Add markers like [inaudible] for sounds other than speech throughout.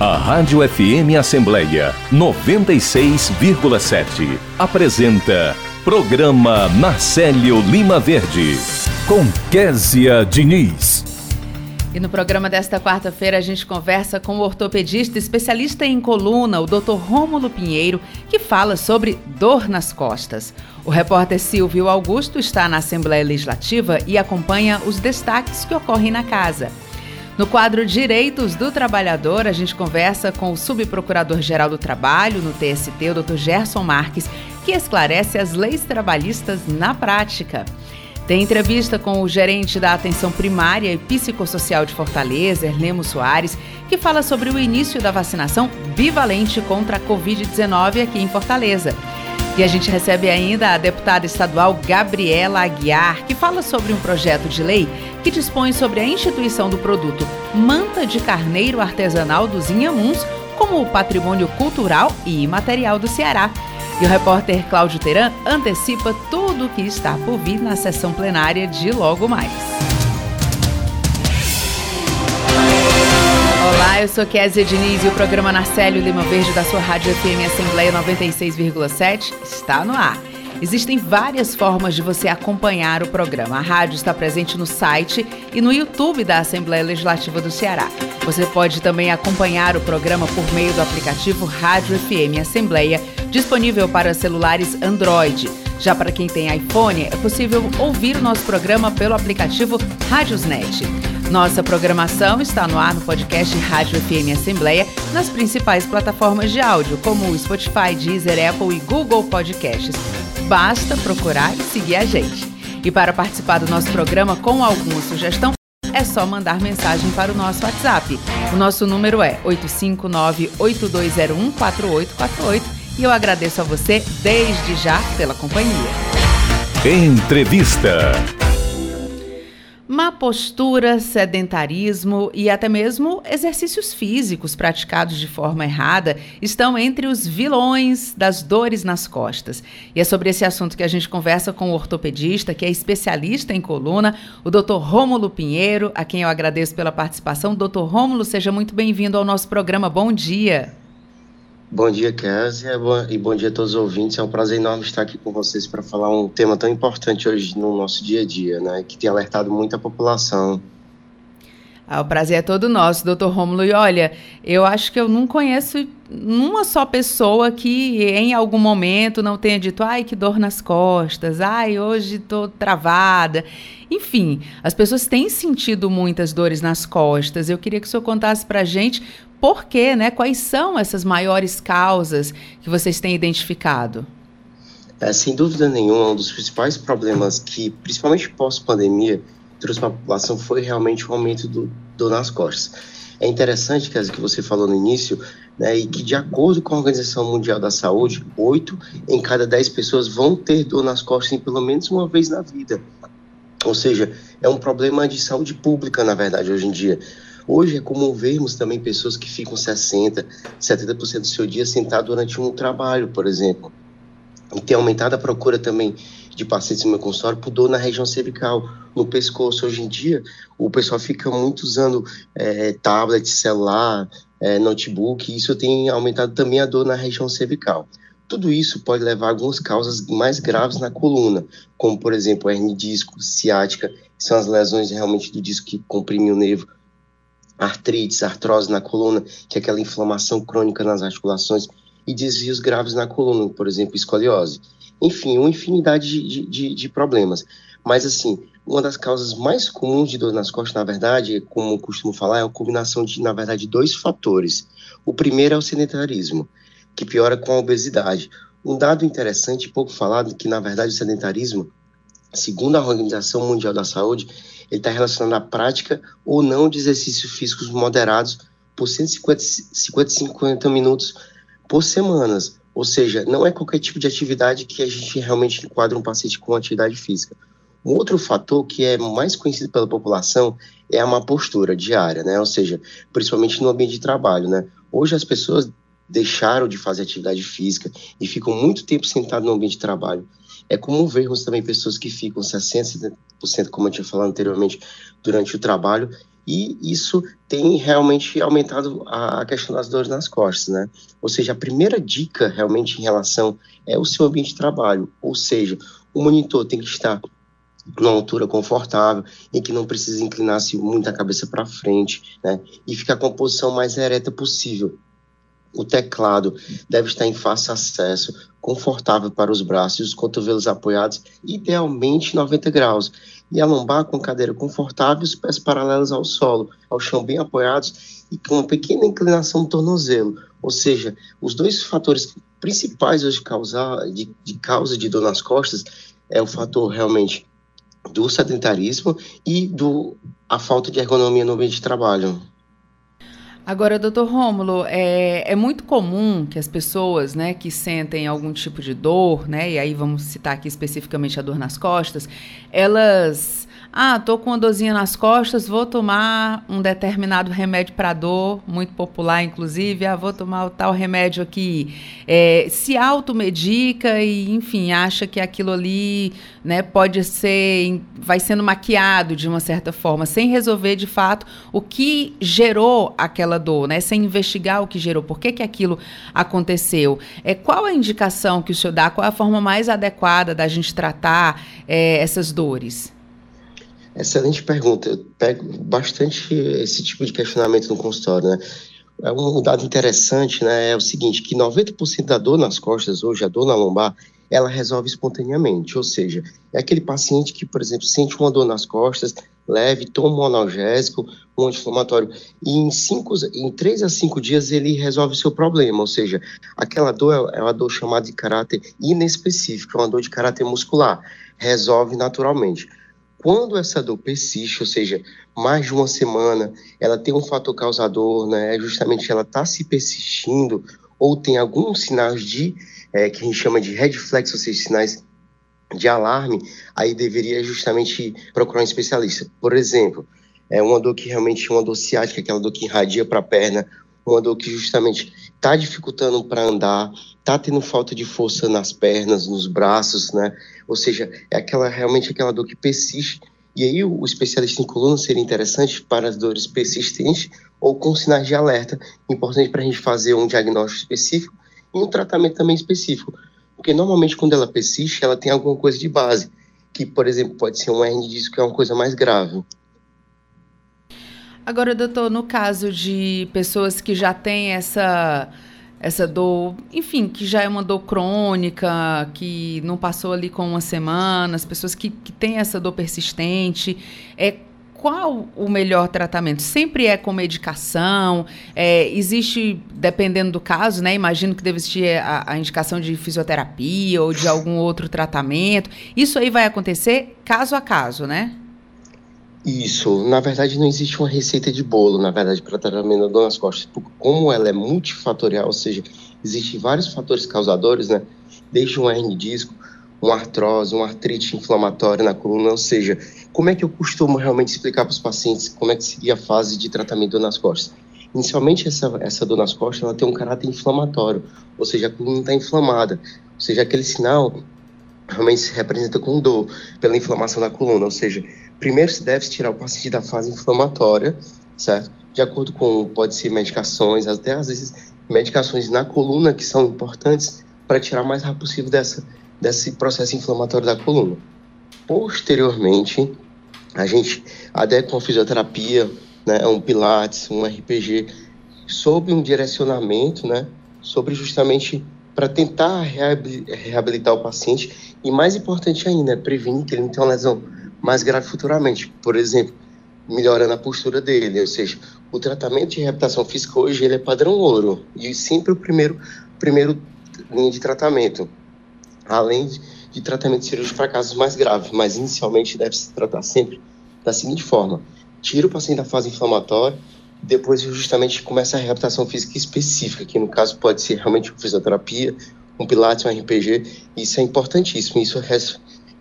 A Rádio FM Assembleia 96,7 apresenta Programa Marcelo Lima Verde com Késia Diniz. E no programa desta quarta-feira a gente conversa com o ortopedista especialista em coluna, o Dr. Rômulo Pinheiro, que fala sobre dor nas costas. O repórter Silvio Augusto está na Assembleia Legislativa e acompanha os destaques que ocorrem na casa. No quadro Direitos do Trabalhador, a gente conversa com o Subprocurador-Geral do Trabalho no TST, o Dr. Gerson Marques, que esclarece as leis trabalhistas na prática. Tem entrevista com o gerente da atenção primária e psicossocial de Fortaleza, Erlemo Soares, que fala sobre o início da vacinação bivalente contra a Covid-19 aqui em Fortaleza. E a gente recebe ainda a deputada estadual Gabriela Aguiar, que fala sobre um projeto de lei que dispõe sobre a instituição do produto manta de carneiro artesanal dos Inhamuns como patrimônio cultural e imaterial do Ceará. E o repórter Cláudio Teran antecipa tudo o que está por vir na sessão plenária de logo mais. Olá, eu sou Kézia Diniz e o programa Narcélio Lima Verde da sua Rádio FM Assembleia 96,7 está no ar. Existem várias formas de você acompanhar o programa. A rádio está presente no site e no YouTube da Assembleia Legislativa do Ceará. Você pode também acompanhar o programa por meio do aplicativo Rádio FM Assembleia, disponível para celulares Android. Já para quem tem iPhone, é possível ouvir o nosso programa pelo aplicativo Rádiosnet. Nossa programação está no ar no podcast Rádio FM Assembleia nas principais plataformas de áudio, como o Spotify, Deezer, Apple e Google Podcasts. Basta procurar e seguir a gente. E para participar do nosso programa com alguma sugestão, é só mandar mensagem para o nosso WhatsApp. O nosso número é 859-8201-4848 e eu agradeço a você desde já pela companhia. Entrevista má postura, sedentarismo e até mesmo exercícios físicos praticados de forma errada estão entre os vilões das dores nas costas. E é sobre esse assunto que a gente conversa com o ortopedista, que é especialista em coluna, o Dr. Rômulo Pinheiro, a quem eu agradeço pela participação. Dr. Rômulo, seja muito bem-vindo ao nosso programa. Bom dia. Bom dia, Kézia, e bom dia a todos os ouvintes. É um prazer enorme estar aqui com vocês para falar um tema tão importante hoje no nosso dia a dia, né? Que tem alertado muita população. Ah, o prazer é todo nosso, doutor Rômulo. E olha, eu acho que eu não conheço uma só pessoa que em algum momento não tenha dito, ai, que dor nas costas, ai, hoje estou travada. Enfim, as pessoas têm sentido muitas dores nas costas. Eu queria que o senhor contasse a gente por quê, né? Quais são essas maiores causas que vocês têm identificado? É, sem dúvida nenhuma, um dos principais problemas que, principalmente pós-pandemia, trouxe para a população foi realmente o aumento do dor nas costas. É interessante, que que você falou no início, né, e que de acordo com a Organização Mundial da Saúde, 8 em cada 10 pessoas vão ter dor nas costas em pelo menos uma vez na vida. Ou seja, é um problema de saúde pública, na verdade, hoje em dia. Hoje é comum vermos também pessoas que ficam 60%, 70% do seu dia sentado durante um trabalho, por exemplo. E tem aumentado a procura também de pacientes no meu consultório por dor na região cervical, no pescoço. Hoje em dia, o pessoal fica muito usando é, tablet, celular, é, notebook, e isso tem aumentado também a dor na região cervical. Tudo isso pode levar a algumas causas mais graves na coluna, como, por exemplo, hernia disco, ciática, são as lesões realmente do disco que comprimem o nervo, artrites, artrose na coluna, que é aquela inflamação crônica nas articulações, e desvios graves na coluna, por exemplo, escoliose. Enfim, uma infinidade de, de, de problemas. Mas, assim, uma das causas mais comuns de dor nas costas, na verdade, como costumo falar, é a combinação de, na verdade, dois fatores. O primeiro é o sedentarismo, que piora com a obesidade. Um dado interessante, pouco falado, que, na verdade, o sedentarismo, segundo a Organização Mundial da Saúde, ele está relacionado à prática ou não de exercícios físicos moderados por 150 50 minutos por semana. Ou seja, não é qualquer tipo de atividade que a gente realmente enquadra um paciente com atividade física. Um outro fator que é mais conhecido pela população é a má postura diária, né? Ou seja, principalmente no ambiente de trabalho, né? Hoje as pessoas deixaram de fazer atividade física e ficam muito tempo sentadas no ambiente de trabalho. É comum vermos também pessoas que ficam 60%, 70%, como eu tinha falado anteriormente, durante o trabalho E isso tem realmente aumentado a questão das dores nas costas, né? Ou seja, a primeira dica realmente em relação é o seu ambiente de trabalho, ou seja, o monitor tem que estar numa altura confortável, em que não precisa inclinar-se muito a cabeça para frente, né? E ficar com a posição mais ereta possível. O teclado deve estar em fácil acesso, confortável para os braços e os cotovelos apoiados, idealmente 90 graus. E a lombar com cadeira confortável, os pés paralelos ao solo, ao chão bem apoiados e com uma pequena inclinação do tornozelo. Ou seja, os dois fatores principais hoje causar, de, de causa de dor nas costas é o fator realmente do sedentarismo e do a falta de ergonomia no ambiente de trabalho. Agora, doutor Rômulo, é, é, muito comum que as pessoas né, que sentem algum tipo de dor, né, e aí vamos citar aqui especificamente a dor nas costas, elas ah, tô com uma dorzinha nas costas, vou tomar um determinado remédio para dor, muito popular inclusive. Ah, vou tomar o tal remédio aqui. É, se automedica e, enfim, acha que aquilo ali né, pode ser, vai sendo maquiado de uma certa forma, sem resolver de fato o que gerou aquela dor, né? Sem investigar o que gerou, por que, que aquilo aconteceu. É, qual a indicação que o senhor dá? Qual a forma mais adequada da gente tratar é, essas dores? Excelente pergunta. Eu pego bastante esse tipo de questionamento no consultório, né? É um dado interessante, né? É o seguinte, que 90% da dor nas costas hoje, a dor na lombar, ela resolve espontaneamente, ou seja, é aquele paciente que, por exemplo, sente uma dor nas costas, leve, toma um analgésico, um anti-inflamatório, e em, cinco, em três a cinco dias ele resolve o seu problema, ou seja, aquela dor é uma dor chamada de caráter inespecífico, é uma dor de caráter muscular, resolve naturalmente. Quando essa dor persiste, ou seja, mais de uma semana, ela tem um fator causador, né? É justamente ela está se persistindo, ou tem alguns sinais de, é, que a gente chama de red flags, ou seja, sinais de alarme, aí deveria justamente procurar um especialista. Por exemplo, é uma dor que realmente é uma dor ciática, aquela dor que irradia para a perna, uma dor que justamente está dificultando para andar, está tendo falta de força nas pernas, nos braços, né? Ou seja, é aquela realmente aquela dor que persiste. E aí o, especialista em coluna seria interessante para as dores persistentes ou com sinais de alerta, importante para a gente fazer um diagnóstico específico e um tratamento também específico, porque normalmente quando ela persiste, ela tem alguma coisa de base, que por exemplo pode ser um hernia disco, que é uma coisa mais grave. Agora, doutor, no caso de pessoas que já têm essa essa dor, enfim, que já é uma dor crônica, que não passou ali com uma semana, as pessoas que, que têm essa dor persistente, é qual o melhor tratamento? Sempre é com medicação? É, existe, dependendo do caso, né? Imagino que deve existir a, a, indicação de fisioterapia ou de algum outro tratamento. Isso aí vai acontecer caso a caso, né? Isso, na verdade não existe uma receita de bolo, na verdade, para tratamento da dor nas costas, porque como ela é multifatorial, ou seja, existem vários fatores causadores, né? Desde um hernia disco, uma artrose, uma artrite inflamatória na coluna, ou seja, como é que eu costumo realmente explicar para os pacientes como é que seria a fase de tratamento da dor nas costas? Inicialmente, essa, essa dor nas costas, ela tem um caráter inflamatório, ou seja, a coluna está inflamada, ou seja, aquele sinal realmente se representa com dor pela inflamação da coluna, ou seja, primeiro se deve tirar o paciente da fase inflamatória, certo? De acordo com, pode ser medicações, até às vezes medicações na coluna que são importantes para tirar o mais rápido possível dessa, desse processo inflamatório da coluna. Posteriormente, a gente adequa uma fisioterapia, né, um pilates, um RPG, sob um direcionamento, né, sobre justamente para tentar reabilitar o paciente e mais importante ainda, prevenir que ele não tenha uma lesão mais grave futuramente. Por exemplo, melhorando a postura dele, ou seja, o tratamento de reabilitação física hoje ele é padrão ouro e sempre o primeiro primeiro linha de tratamento, além de, de tratamento cirúrgico para casos mais graves, mas inicialmente deve se tratar sempre da seguinte forma: tira o paciente da fase inflamatória, depois justamente começa a reabilitação física específica, que no caso pode ser realmente fisioterapia, um pilates, um RPG, isso é importantíssimo, isso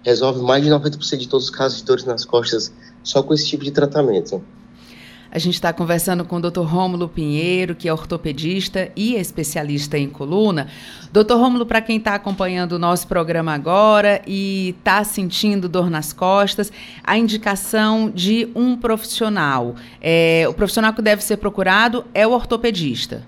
resolve mais de 90% de todos os casos de dores nas costas só com esse tipo de tratamento. A gente está conversando com o Dr. Rômulo Pinheiro, que é ortopedista e especialista em coluna. Dr. Rômulo, para quem está acompanhando o nosso programa agora e está sentindo dor nas costas, a indicação de um profissional. É, o profissional que deve ser procurado é o ortopedista.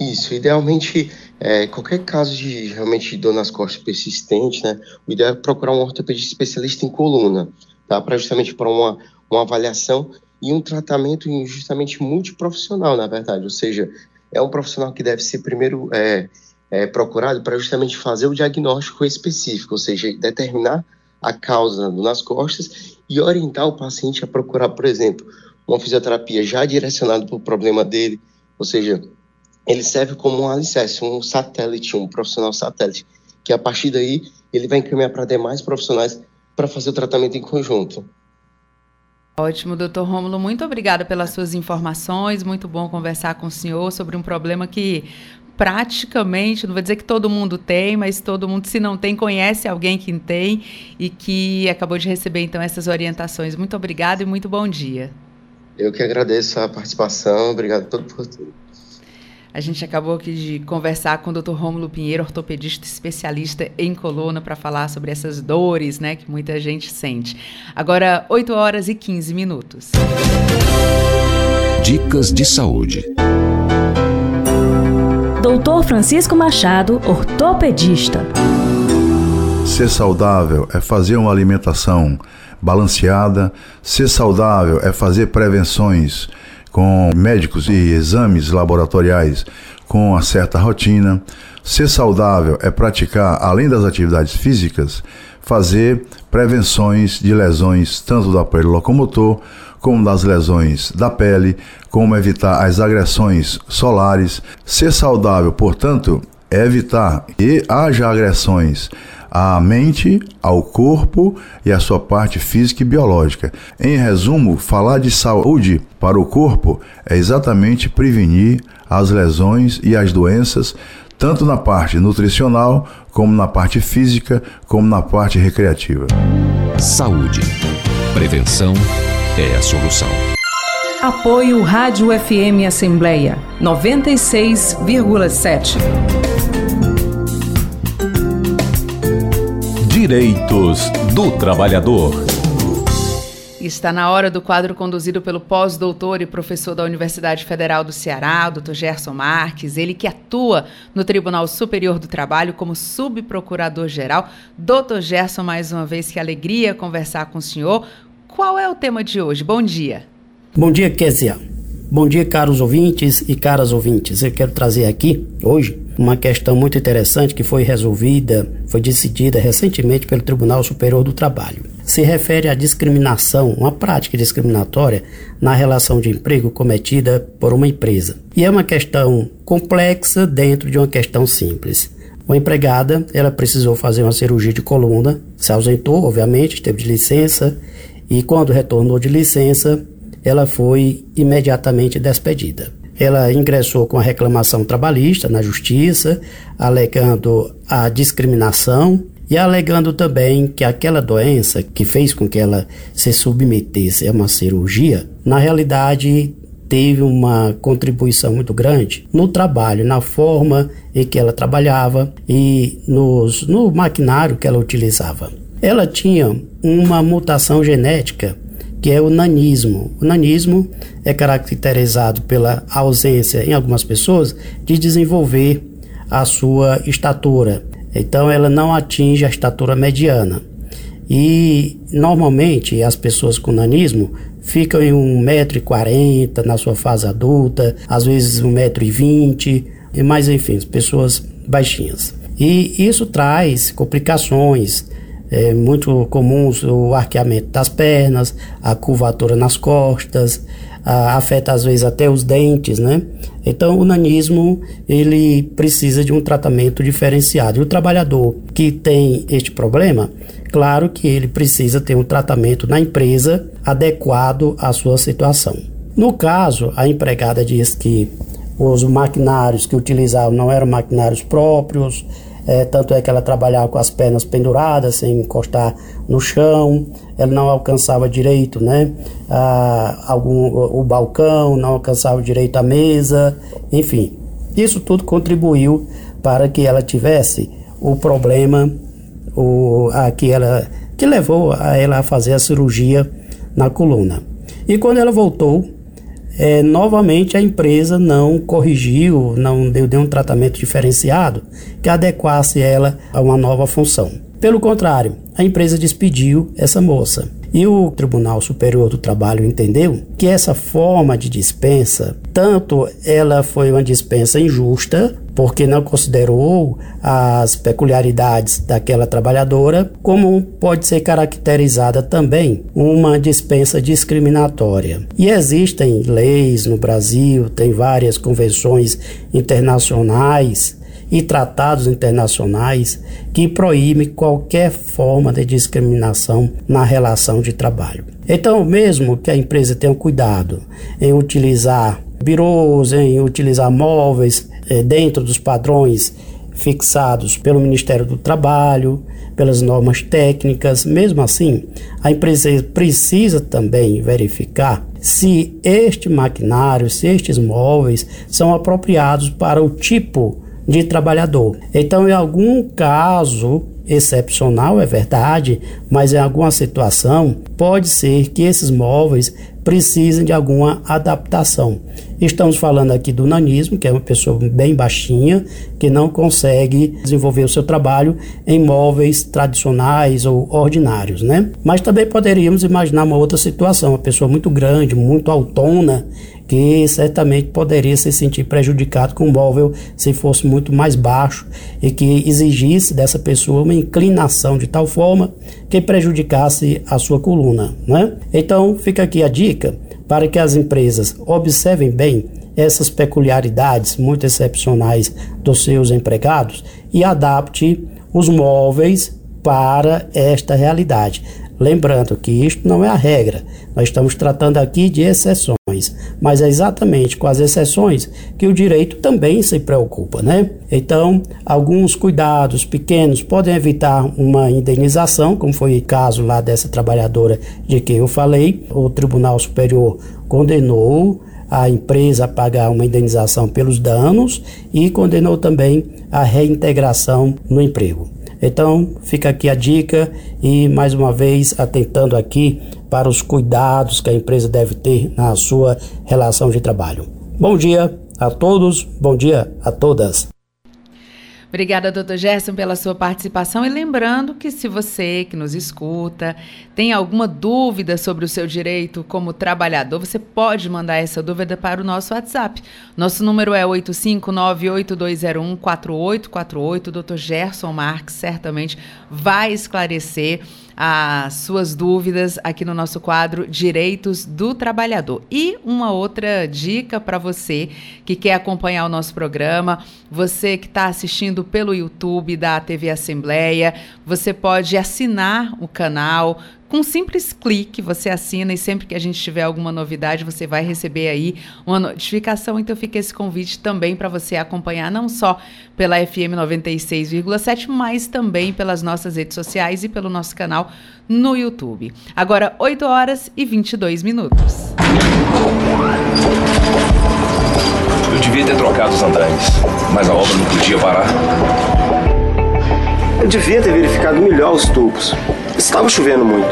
Isso, idealmente, é, qualquer caso de realmente dor nas costas persistente, né, o ideal é procurar um ortopedista especialista em coluna, tá, para justamente para uma, uma avaliação e um tratamento justamente multiprofissional, na verdade, ou seja, é um profissional que deve ser primeiro é, é, procurado para justamente fazer o diagnóstico específico, ou seja, determinar a causa nas costas e orientar o paciente a procurar, por exemplo, uma fisioterapia já direcionada para o problema dele, ou seja, ele serve como um alicerce, um satélite, um profissional satélite, que a partir daí ele vai encaminhar para demais profissionais para fazer o tratamento em conjunto. Ótimo, doutor Rômulo, muito obrigada pelas suas informações, muito bom conversar com o senhor sobre um problema que praticamente, não vou dizer que todo mundo tem, mas todo mundo, se não tem, conhece alguém que tem e que acabou de receber então essas orientações. Muito obrigada e muito bom dia. Eu que agradeço a participação, obrigado por tudo. A gente acabou aqui de conversar com o Dr. Rômulo Pinheiro, ortopedista especialista em coluna, para falar sobre essas dores, né, que muita gente sente. Agora, 8 horas e 15 minutos. Dicas de saúde. Doutor Francisco Machado, ortopedista. Ser saudável é fazer uma alimentação balanceada. Ser saudável é fazer prevenções com médicos e exames laboratoriais com uma certa rotina. Ser saudável é praticar, além das atividades físicas, fazer prevenções de lesões tanto do aparelho locomotor como das lesões da pele, como evitar as agressões solares. Ser saudável, portanto, é evitar que haja agressões à mente, ao corpo e à sua parte física e biológica. Em resumo, falar de saúde para o corpo é exatamente prevenir as lesões e as doenças, tanto na parte nutricional, como na parte física, como na parte recreativa. Saúde. Prevenção é a solução. Apoio Rádio FM Assembleia 96,7. Direitos do Trabalhador. Está na hora do quadro conduzido pelo pós-doutor e professor da Universidade Federal do Ceará, Dr. Gerson Marques, ele que atua no Tribunal Superior do Trabalho como subprocurador-geral. Doutor Gerson, mais uma vez, que alegria conversar com o senhor. Qual é o tema de hoje? Bom dia. Bom dia, Kézia. Bom dia, caros ouvintes e caras ouvintes. Eu quero trazer aqui, hoje, uma questão muito interessante que foi resolvida, foi decidida recentemente pelo Tribunal Superior do Trabalho. Se refere à discriminação, uma prática discriminatória na relação de emprego cometida por uma empresa. E é uma questão complexa dentro de uma questão simples. Uma empregada, ela precisou fazer uma cirurgia de coluna, se ausentou, obviamente, teve de licença, e quando retornou de licença, ela foi imediatamente despedida. Ela ingressou com a reclamação trabalhista na justiça, alegando a discriminação e alegando também que aquela doença que fez com que ela se submetesse a uma cirurgia, na realidade teve uma contribuição muito grande no trabalho, na forma em que ela trabalhava e nos, no maquinário que ela utilizava. Ela tinha uma mutação genética que é o nanismo. O nanismo é caracterizado pela ausência em algumas pessoas de desenvolver a sua estatura. Então ela não atinge a estatura mediana. E normalmente as pessoas com nanismo ficam em 1,40m na sua fase adulta, às vezes 1,20m, mas enfim, pessoas baixinhas. E isso traz complicações é muito comuns o arqueamento das pernas, a curvatura nas costas, a, afeta às vezes até os dentes, né? Então o nanismo ele precisa de um tratamento diferenciado. E o trabalhador que tem este problema, claro que ele precisa ter um tratamento na empresa adequado à sua situação. No caso, a empregada diz que os maquinários que utilizavam não eram maquinários próprios, é, tanto é que ela trabalhava com as pernas penduradas, sem encostar no chão, ela não alcançava direito né, a, algum, o, o balcão, não alcançava direito a mesa, enfim. Isso tudo contribuiu para que ela tivesse o problema o, a, que, ela, que levou a ela a fazer a cirurgia na coluna. E quando ela voltou, é, novamente a empresa não corrigiu, não deu, deu um tratamento diferenciado que adequasse ela a uma nova função. Pelo contrário, a empresa despediu essa moça. E o Tribunal Superior do Trabalho entendeu que essa forma de dispensa, tanto ela foi uma dispensa injusta, porque não considerou as peculiaridades daquela trabalhadora, como pode ser caracterizada também uma dispensa discriminatória. E existem leis no Brasil, tem várias convenções internacionais e tratados internacionais que proíbem qualquer forma de discriminação na relação de trabalho. Então, mesmo que a empresa tenha cuidado em utilizar birôs, em utilizar móveis eh, dentro dos padrões fixados pelo Ministério do Trabalho, pelas normas técnicas, mesmo assim, a empresa precisa também verificar se este maquinário, se estes móveis são apropriados para o tipo de trabalhador. Então, em algum caso excepcional, é verdade, mas em alguma situação pode ser que esses móveis precisem de alguma adaptação. Estamos falando aqui do nanismo, que é uma pessoa bem baixinha, que não consegue desenvolver o seu trabalho em móveis tradicionais ou ordinários, né? Mas também poderíamos imaginar uma outra situação, uma pessoa muito grande, muito autona, que certamente poderia se sentir prejudicado com o móvel se fosse muito mais baixo e que exigisse dessa pessoa uma inclinação de tal forma que prejudicasse a sua coluna. Né? Então, fica aqui a dica para que as empresas observem bem essas peculiaridades muito excepcionais dos seus empregados e adapte os móveis para esta realidade. Lembrando que isto não é a regra, nós estamos tratando aqui de exceções, mas é exatamente com as exceções que o direito também se preocupa, né? Então, alguns cuidados pequenos podem evitar uma indenização, como foi o caso lá dessa trabalhadora de quem eu falei. O Tribunal Superior condenou a empresa a pagar uma indenização pelos danos e condenou também a reintegração no emprego. Então, fica aqui a dica e mais uma vez atentando aqui para os cuidados que a empresa deve ter na sua relação de trabalho. Bom dia a todos, bom dia a todas. Obrigada, doutor Gerson, pela sua participação. E lembrando que se você que nos escuta tem alguma dúvida sobre o seu direito como trabalhador, você pode mandar essa dúvida para o nosso WhatsApp. Nosso número é 85982014848. Doutor Gerson Marques certamente vai esclarecer as suas dúvidas aqui no nosso quadro Direitos do Trabalhador. E uma outra dica para você que quer acompanhar o nosso programa, você que está assistindo pelo YouTube da TV Assembleia, você pode assinar o canal com um simples clique, você assina e sempre que a gente tiver alguma novidade, você vai receber aí uma notificação. Então fica esse convite também para você acompanhar não só pela FM 96,7, mas também pelas nossas redes sociais e pelo nosso canal no YouTube. Agora 8 horas e 22 minutos. Eu devia ter trocado os andares, mas a obra não podia parar. Eu devia ter verificado melhor os tubos. Estava chovendo muito.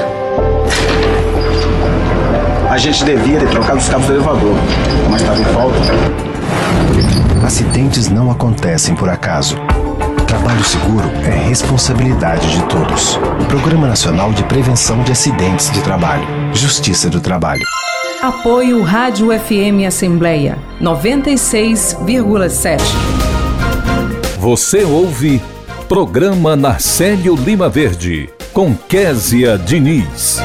A gente devia ter trocado os cabos do elevador, mas estava em falta. Acidentes não acontecem por acaso. Trabalho seguro é responsabilidade de todos. Programa Nacional de Prevenção de Acidentes de Trabalho. Justiça do Trabalho. Apoio Rádio FM Assembleia 96,7. Você ouve Programa Narcélio Lima Verde com Késia Diniz.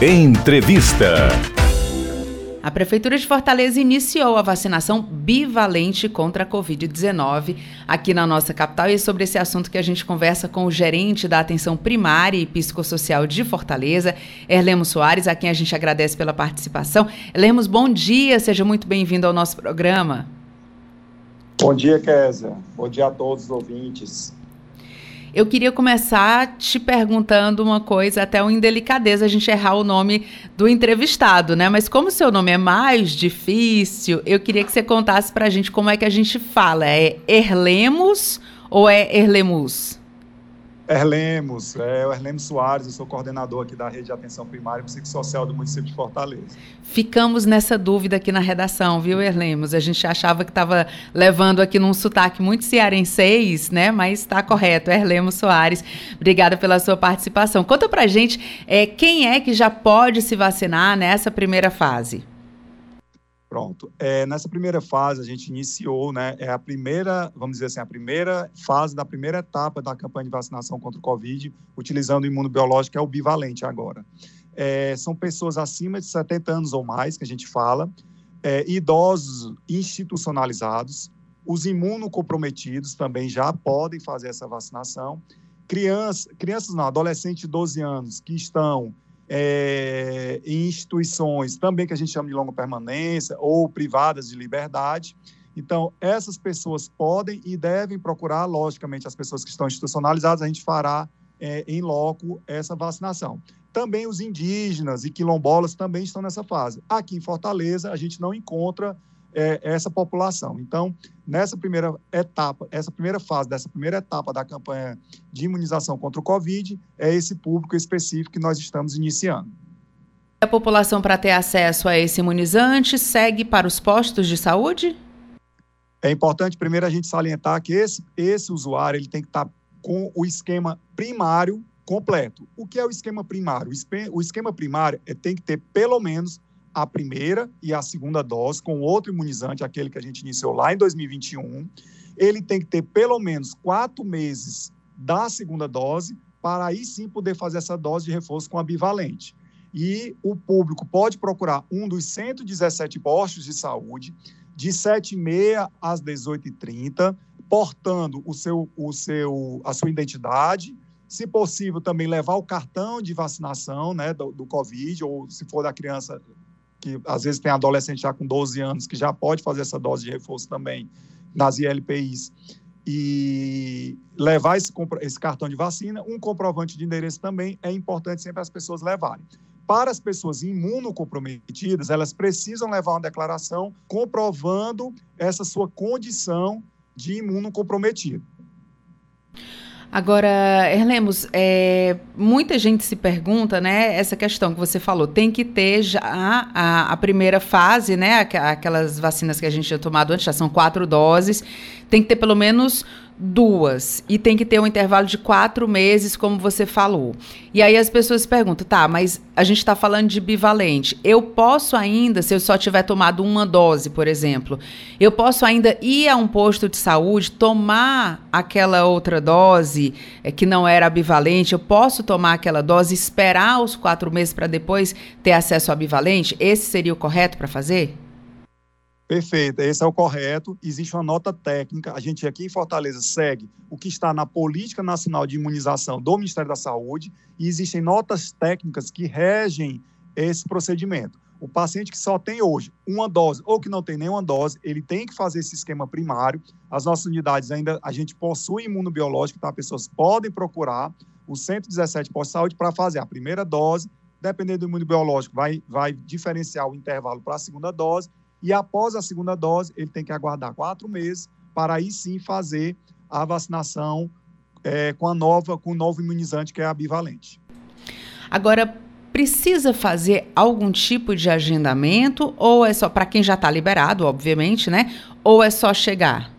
Entrevista. A Prefeitura de Fortaleza iniciou a vacinação bivalente contra a Covid-19 aqui na nossa capital e é sobre esse assunto que a gente conversa com o gerente da atenção primária e psicossocial de Fortaleza, Erlemos Soares, a quem a gente agradece pela participação. Erlemos, bom dia, seja muito bem-vindo ao nosso programa. Bom dia, Kézia. Bom dia a todos os ouvintes. Eu queria começar te perguntando uma coisa, até uma indelicadeza a gente errar o nome do entrevistado, né? Mas como seu nome é mais difícil, eu queria que você contasse pra gente como é que a gente fala. É Erlemos ou é Erlemus? Erlemos, é o Erlemos Soares, eu sou coordenador aqui da Rede de Atenção Primária e Psicossocial do município de Fortaleza. Ficamos nessa dúvida aqui na redação, viu, Erlemos? A gente achava que estava levando aqui num sotaque muito cearenseis, né? Mas está correto, Erlemos Soares. Obrigada pela sua participação. Conta pra gente é, quem é que já pode se vacinar nessa primeira fase. Pronto. É, nessa primeira fase, a gente iniciou, né? É a primeira, vamos dizer assim, a primeira fase da primeira etapa da campanha de vacinação contra o Covid, utilizando o imunobiológico, é o bivalente agora. É, são pessoas acima de 70 anos ou mais, que a gente fala, é, idosos institucionalizados, os imunocomprometidos também já podem fazer essa vacinação, crianças, crianças não, adolescentes de 12 anos que estão é, em instituições também que a gente chama de longa permanência ou privadas de liberdade. Então, essas pessoas podem e devem procurar, logicamente, as pessoas que estão institucionalizadas, a gente fará é, em loco essa vacinação. Também os indígenas e quilombolas também estão nessa fase. Aqui em Fortaleza, a gente não encontra é, essa população. Então, nessa primeira etapa, essa primeira fase dessa primeira etapa da campanha de imunização contra o Covid, é esse público específico que nós estamos iniciando. A população, para ter acesso a esse imunizante, segue para os postos de saúde? É importante, primeiro, a gente salientar que esse, esse usuário ele tem que estar com o esquema primário completo. O que é o esquema primário? O esquema primário é, tem que ter pelo menos a primeira e a segunda dose com outro imunizante, aquele que a gente iniciou lá em 2021. Ele tem que ter pelo menos quatro meses da segunda dose para aí sim poder fazer essa dose de reforço com a bivalente. E o público pode procurar um dos 117 postos de saúde de 7h30 às 18h30, portando o seu, o seu, a sua identidade, se possível também levar o cartão de vacinação né, do, do Covid, ou se for da criança, que às vezes tem adolescente já com 12 anos que já pode fazer essa dose de reforço também nas ILPIs e levar esse, esse cartão de vacina, um comprovante de endereço também é importante sempre as pessoas levarem. Para as pessoas imunocomprometidas, elas precisam levar uma declaração comprovando essa sua condição de imunocomprometido. Agora, Erlemos, é, muita gente se pergunta, né, essa questão que você falou, tem que ter já a, a primeira fase, né, aquelas vacinas que a gente tinha tomado antes, já são quatro doses, tem que ter pelo menos duas e tem que ter um intervalo de quatro meses, como você falou. E aí as pessoas perguntam, tá, mas a gente está falando de bivalente. Eu posso ainda, se eu só tiver tomado uma dose, por exemplo, eu posso ainda ir a um posto de saúde, tomar aquela outra dose é, que não era bivalente, eu posso tomar aquela dose, esperar os quatro meses para depois ter acesso a bivalente? Esse seria o correto para fazer? Perfeito, esse é o correto. Existe uma nota técnica. A gente aqui em Fortaleza segue o que está na Política Nacional de Imunização do Ministério da Saúde e existem notas técnicas que regem esse procedimento. O paciente que só tem hoje uma dose ou que não tem nenhuma dose, ele tem que fazer esse esquema primário. As nossas unidades ainda, a gente possui imunobiológico, tá? Pessoas podem procurar o 117 pós-saúde para fazer a primeira dose. Dependendo do imunobiológico, vai, vai diferenciar o intervalo para a segunda dose e após a segunda dose, ele tem que aguardar quatro meses para aí sim fazer a vacinação é, com a nova, com o novo imunizante que é a bivalente. Agora, precisa fazer algum tipo de agendamento ou é só para quem já está liberado, obviamente, né? Ou é só chegar?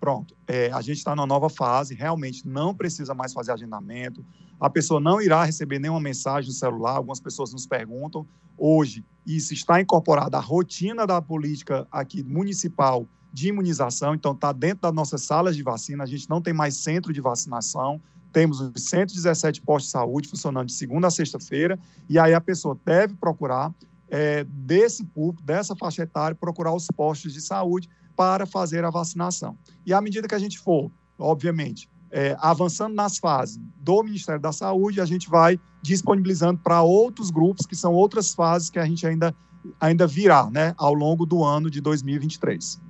Pronto, é, a gente está numa nova fase, realmente não precisa mais fazer agendamento, a pessoa não irá receber nenhuma mensagem no celular, algumas pessoas nos perguntam. Hoje, isso está incorporado à rotina da política aqui municipal de imunização, então está dentro das nossas salas de vacina, a gente não tem mais centro de vacinação, temos os 117 postos de saúde funcionando de segunda a sexta-feira, e aí a pessoa deve procurar, é, desse público, dessa faixa etária, procurar os postos de saúde para fazer a vacinação. E à medida que a gente for, obviamente, é, avançando nas fases do Ministério da Saúde, a gente vai disponibilizando para outros grupos, que são outras fases que a gente ainda, ainda virá né, ao longo do ano de 2023.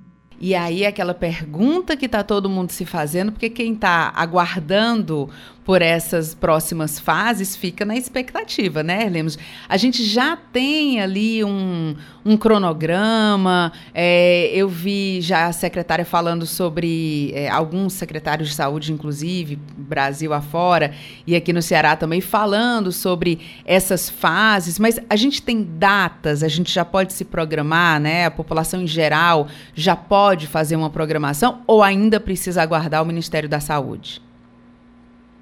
E aí aquela pergunta que está todo mundo se fazendo, porque quem está aguardando por essas próximas fases fica na expectativa, né, Lemos? A gente já tem ali um, um cronograma, é, eu vi já a secretária falando sobre, é, alguns secretários de saúde, inclusive, Brasil afora, e aqui no Ceará também, falando sobre essas fases, mas a gente tem datas, a gente já pode se programar, né? A população em geral já pode fazer uma programação ou ainda precisa aguardar o Ministério da Saúde?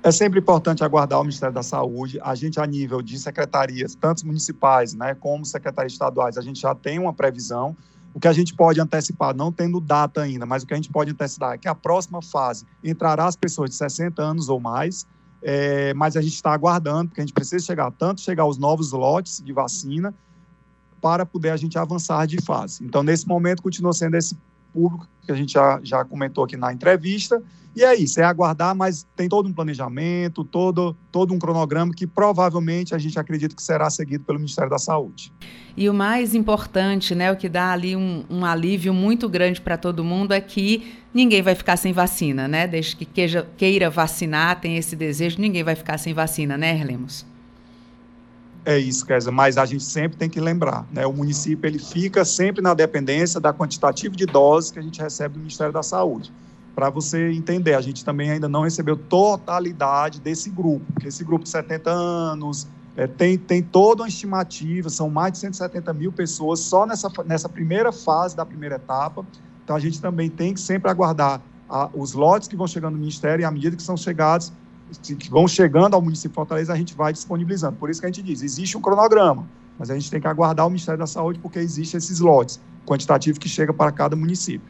É sempre importante aguardar o Ministério da Saúde. A gente, a nível de secretarias, tanto municipais né, como secretarias estaduais, a gente já tem uma previsão. O que a gente pode antecipar, não tendo data ainda, mas o que a gente pode antecipar é que a próxima fase entrará as pessoas de 60 anos ou mais, é, mas a gente está aguardando, porque a gente precisa chegar, tanto chegar aos novos lotes de vacina, para poder a gente avançar de fase. Então, nesse momento, continua sendo esse público que a gente já, já comentou aqui na entrevista, e é isso, é aguardar, mas tem todo um planejamento, todo, todo um cronograma que provavelmente a gente acredita que será seguido pelo Ministério da Saúde. E o mais importante, né, o que dá ali um, um alívio muito grande para todo mundo é que ninguém vai ficar sem vacina, né? Desde que queira, queira vacinar, tem esse desejo, ninguém vai ficar sem vacina, né, Lemos? É isso, Kézia, mas a gente sempre tem que lembrar, né? O município ele fica sempre na dependência da quantitativa de doses que a gente recebe do Ministério da Saúde para você entender, a gente também ainda não recebeu totalidade desse grupo, porque esse grupo de 70 anos é, tem, tem toda uma estimativa, são mais de 170 mil pessoas só nessa, nessa primeira fase da primeira etapa. Então a gente também tem que sempre aguardar a, os lotes que vão chegando no Ministério e à medida que são chegados, que vão chegando ao município de Fortaleza, a gente vai disponibilizando. Por isso que a gente diz, existe um cronograma, mas a gente tem que aguardar o Ministério da Saúde porque existem esses lotes quantitativos que chega para cada município.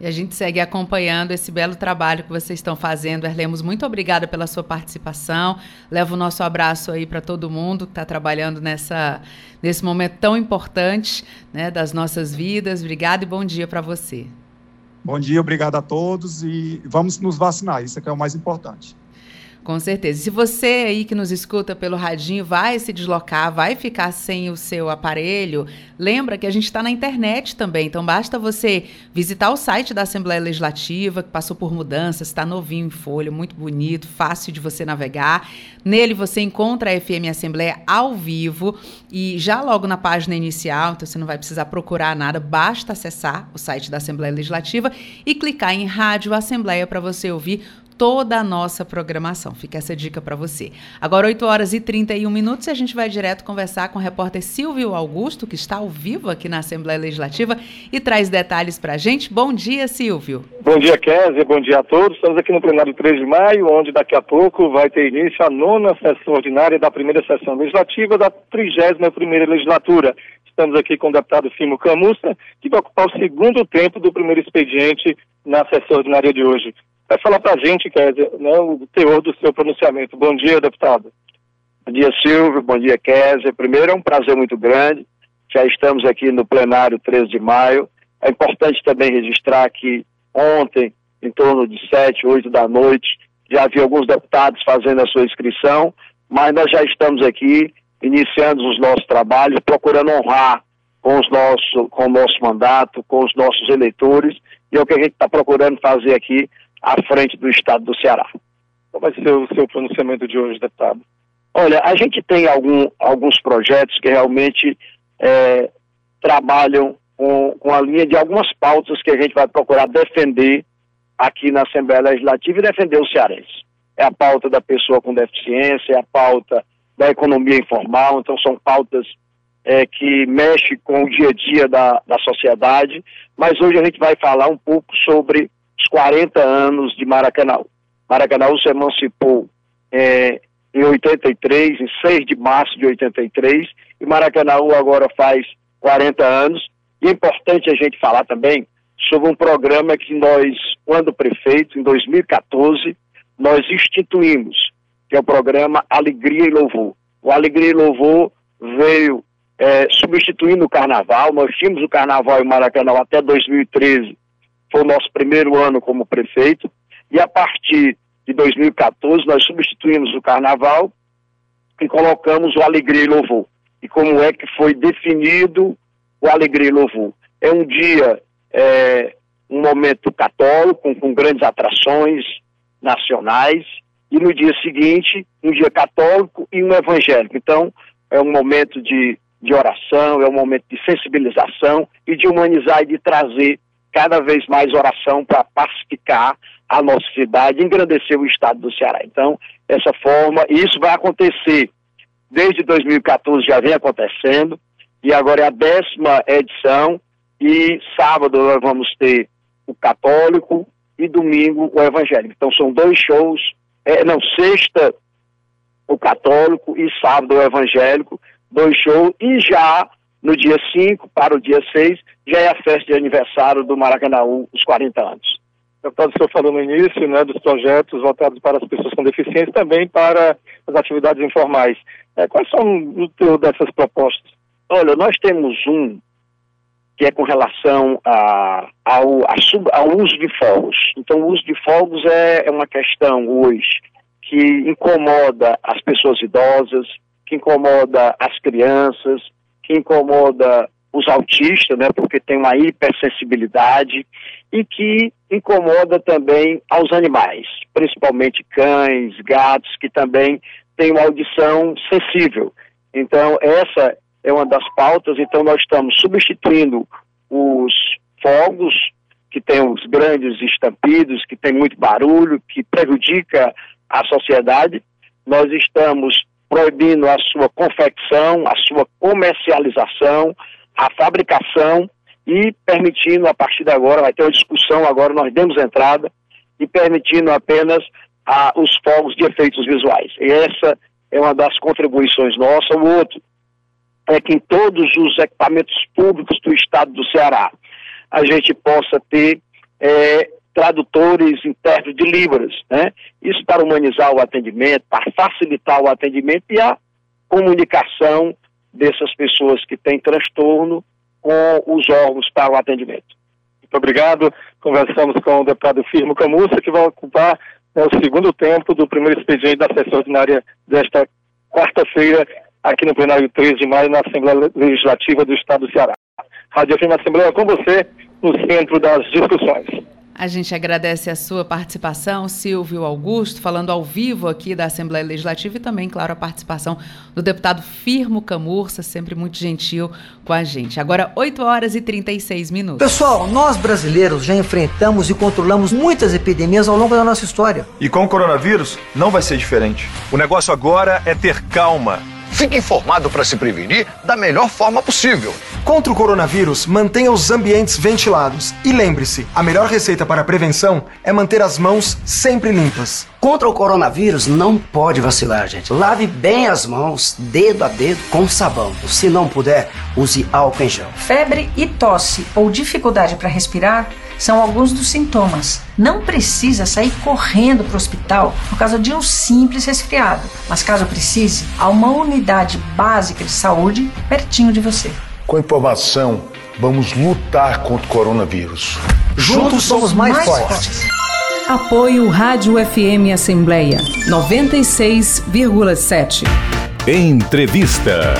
E a gente segue acompanhando esse belo trabalho que vocês estão fazendo. Erlemos, muito obrigada pela sua participação. Levo o nosso abraço aí para todo mundo que está trabalhando nessa, nesse momento tão importante né, das nossas vidas. Obrigada e bom dia para você. Bom dia, obrigado a todos e vamos nos vacinar, isso é que é o mais importante. Com certeza. Se você aí que nos escuta pelo radinho vai se deslocar, vai ficar sem o seu aparelho, lembra que a gente está na internet também. Então basta você visitar o site da Assembleia Legislativa, que passou por mudanças, está novinho em folha, muito bonito, fácil de você navegar. Nele você encontra a FM Assembleia ao vivo e já logo na página inicial, então você não vai precisar procurar nada, basta acessar o site da Assembleia Legislativa e clicar em Rádio Assembleia para você ouvir toda a nossa programação. Fica essa dica para você. Agora, 8 horas e 31 minutos, e a gente vai direto conversar com o repórter Silvio Augusto, que está ao vivo aqui na Assembleia Legislativa e traz detalhes para a gente. Bom dia, Silvio. Bom dia, Kézia. Bom dia a todos. Estamos aqui no plenário 3 de maio, onde daqui a pouco vai ter início a nona sessão ordinária da primeira sessão legislativa da 31ª legislatura. Estamos aqui com o deputado Fimo Camussa, que vai ocupar o segundo tempo do primeiro expediente na sessão ordinária de hoje vai falar para a gente, Kézia, né, o teor do seu pronunciamento. Bom dia, deputado. Bom dia, Silvio. Bom dia, Kézia. Primeiro, é um prazer muito grande. Já estamos aqui no plenário 13 de maio. É importante também registrar que ontem, em torno de 7, 8 da noite, já havia alguns deputados fazendo a sua inscrição, mas nós já estamos aqui iniciando os nossos trabalhos, procurando honrar com, os nossos, com o nosso mandato, com os nossos eleitores, e é o que a gente está procurando fazer aqui à frente do Estado do Ceará. Qual vai ser o seu pronunciamento de hoje, deputado? Olha, a gente tem algum, alguns projetos que realmente é, trabalham com, com a linha de algumas pautas que a gente vai procurar defender aqui na Assembleia Legislativa e defender o cearense. É a pauta da pessoa com deficiência, é a pauta da economia informal, então são pautas é, que mexem com o dia a dia da, da sociedade, mas hoje a gente vai falar um pouco sobre os 40 anos de Maracanã. Maracanã se emancipou é, em 83, em 6 de março de 83, e Maracanã agora faz 40 anos. E é importante a gente falar também sobre um programa que nós, quando prefeito, em 2014, nós instituímos, que é o programa Alegria e Louvor. O Alegria e Louvor veio é, substituindo o Carnaval, nós tínhamos o Carnaval em Maracanã até 2013, foi o nosso primeiro ano como prefeito, e a partir de 2014 nós substituímos o carnaval e colocamos o Alegria e Louvor. E como é que foi definido o Alegria e Louvor? É um dia, é, um momento católico, com, com grandes atrações nacionais, e no dia seguinte, um dia católico e um evangélico. Então, é um momento de, de oração, é um momento de sensibilização e de humanizar e de trazer cada vez mais oração para pacificar a nossa cidade, engrandecer o estado do Ceará. Então, essa forma, isso vai acontecer desde 2014, já vem acontecendo, e agora é a décima edição, e sábado nós vamos ter o católico e domingo o evangélico. Então são dois shows, é, não, sexta o católico e sábado o evangélico, dois shows, e já no dia 5 para o dia 6 já é a festa de aniversário do Maracanãú, os 40 anos. Deputado, o senhor falou no início né, dos projetos voltados para as pessoas com deficiência também para as atividades informais. É, quais são o teu dessas propostas? Olha, nós temos um que é com relação a, ao, a sub, ao uso de fogos. Então, o uso de fogos é, é uma questão hoje que incomoda as pessoas idosas, que incomoda as crianças, que incomoda os autistas, né, porque tem uma hipersensibilidade, e que incomoda também aos animais, principalmente cães, gatos, que também têm uma audição sensível. Então, essa é uma das pautas, então nós estamos substituindo os fogos, que tem os grandes estampidos, que tem muito barulho, que prejudica a sociedade. Nós estamos proibindo a sua confecção, a sua comercialização, a fabricação e permitindo, a partir de agora, vai ter uma discussão agora, nós demos entrada, e permitindo apenas a, os fogos de efeitos visuais. E essa é uma das contribuições nossas. O outro, é que em todos os equipamentos públicos do estado do Ceará a gente possa ter é, tradutores intérpretes de Libras, né? Isso para humanizar o atendimento, para facilitar o atendimento e a comunicação dessas pessoas que têm transtorno com os órgãos para o atendimento. Muito obrigado. Conversamos com o deputado Firmo Camussa, que vai ocupar né, o segundo tempo do primeiro expediente da sessão ordinária desta quarta-feira, aqui no plenário 3 de maio, na Assembleia Legislativa do Estado do Ceará. Rádio FM Assembleia com você, no centro das discussões. A gente agradece a sua participação, Silvio Augusto, falando ao vivo aqui da Assembleia Legislativa e também, claro, a participação do deputado Firmo Camurça, sempre muito gentil com a gente. Agora, 8 horas e 36 minutos. Pessoal, nós brasileiros já enfrentamos e controlamos muitas epidemias ao longo da nossa história. E com o coronavírus não vai ser diferente. O negócio agora é ter calma Fique informado para se prevenir da melhor forma possível. Contra o coronavírus, mantenha os ambientes ventilados. E lembre-se: a melhor receita para a prevenção é manter as mãos sempre limpas. Contra o coronavírus, não pode vacilar, gente. Lave bem as mãos, dedo a dedo, com sabão. Se não puder, use álcool em gel. Febre e tosse ou dificuldade para respirar são alguns dos sintomas. Não precisa sair correndo para o hospital por causa de um simples resfriado, mas caso precise, há uma unidade básica de saúde pertinho de você. Com informação, vamos lutar contra o coronavírus. Juntos somos mais, mais fortes. fortes. Apoio Rádio FM Assembleia 96,7. Entrevista.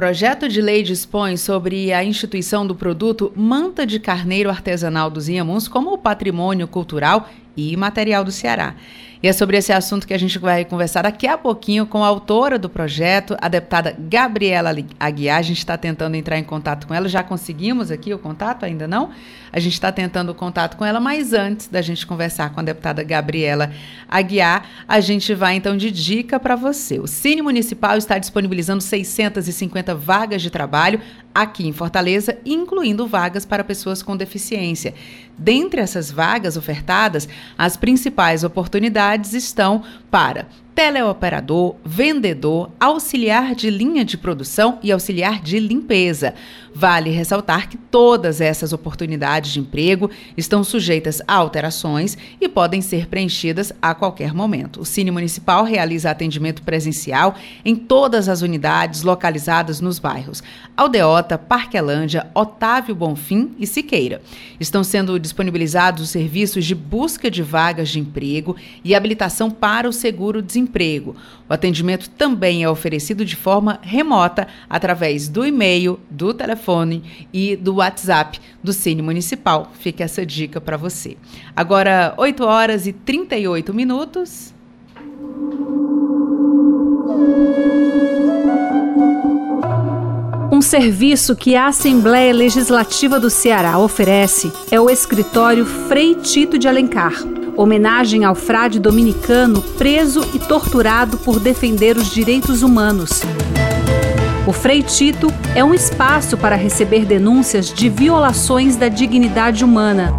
Projeto de lei dispõe sobre a instituição do produto manta de carneiro artesanal dos Inhamuns como patrimônio cultural e imaterial do Ceará. E é sobre esse assunto que a gente vai conversar daqui a pouquinho com a autora do projeto, a deputada Gabriela Aguiar. A gente está tentando entrar em contato com ela. Já conseguimos aqui o contato? Ainda não? A gente está tentando o contato com ela, mas antes da gente conversar com a deputada Gabriela Aguiar, a gente vai então de dica para você. O Cine Municipal está disponibilizando 650 vagas de trabalho aqui em Fortaleza, incluindo vagas para pessoas com deficiência. Dentre essas vagas ofertadas, as principais oportunidades estão para teleoperador, vendedor, auxiliar de linha de produção e auxiliar de limpeza. Vale ressaltar que todas essas oportunidades de emprego estão sujeitas a alterações e podem ser preenchidas a qualquer momento. O Cine Municipal realiza atendimento presencial em todas as unidades localizadas nos bairros Aldeota, Parquelândia, Otávio Bonfim e Siqueira. Estão sendo disponibilizados os serviços de busca de vagas de emprego e habilitação para o seguro-desemprego emprego. O atendimento também é oferecido de forma remota através do e-mail, do telefone e do WhatsApp do Cine Municipal. Fica essa dica para você. Agora, 8 horas e 38 minutos. Um serviço que a Assembleia Legislativa do Ceará oferece é o escritório Frei Tito de Alencar, homenagem ao frade dominicano preso e torturado por defender os direitos humanos. O Frei Tito é um espaço para receber denúncias de violações da dignidade humana.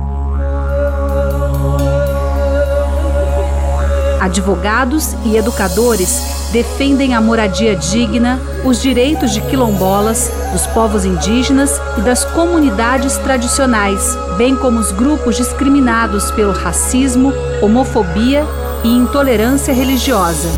Advogados e educadores defendem a moradia digna, os direitos de quilombolas, dos povos indígenas e das comunidades tradicionais, bem como os grupos discriminados pelo racismo, homofobia e intolerância religiosa.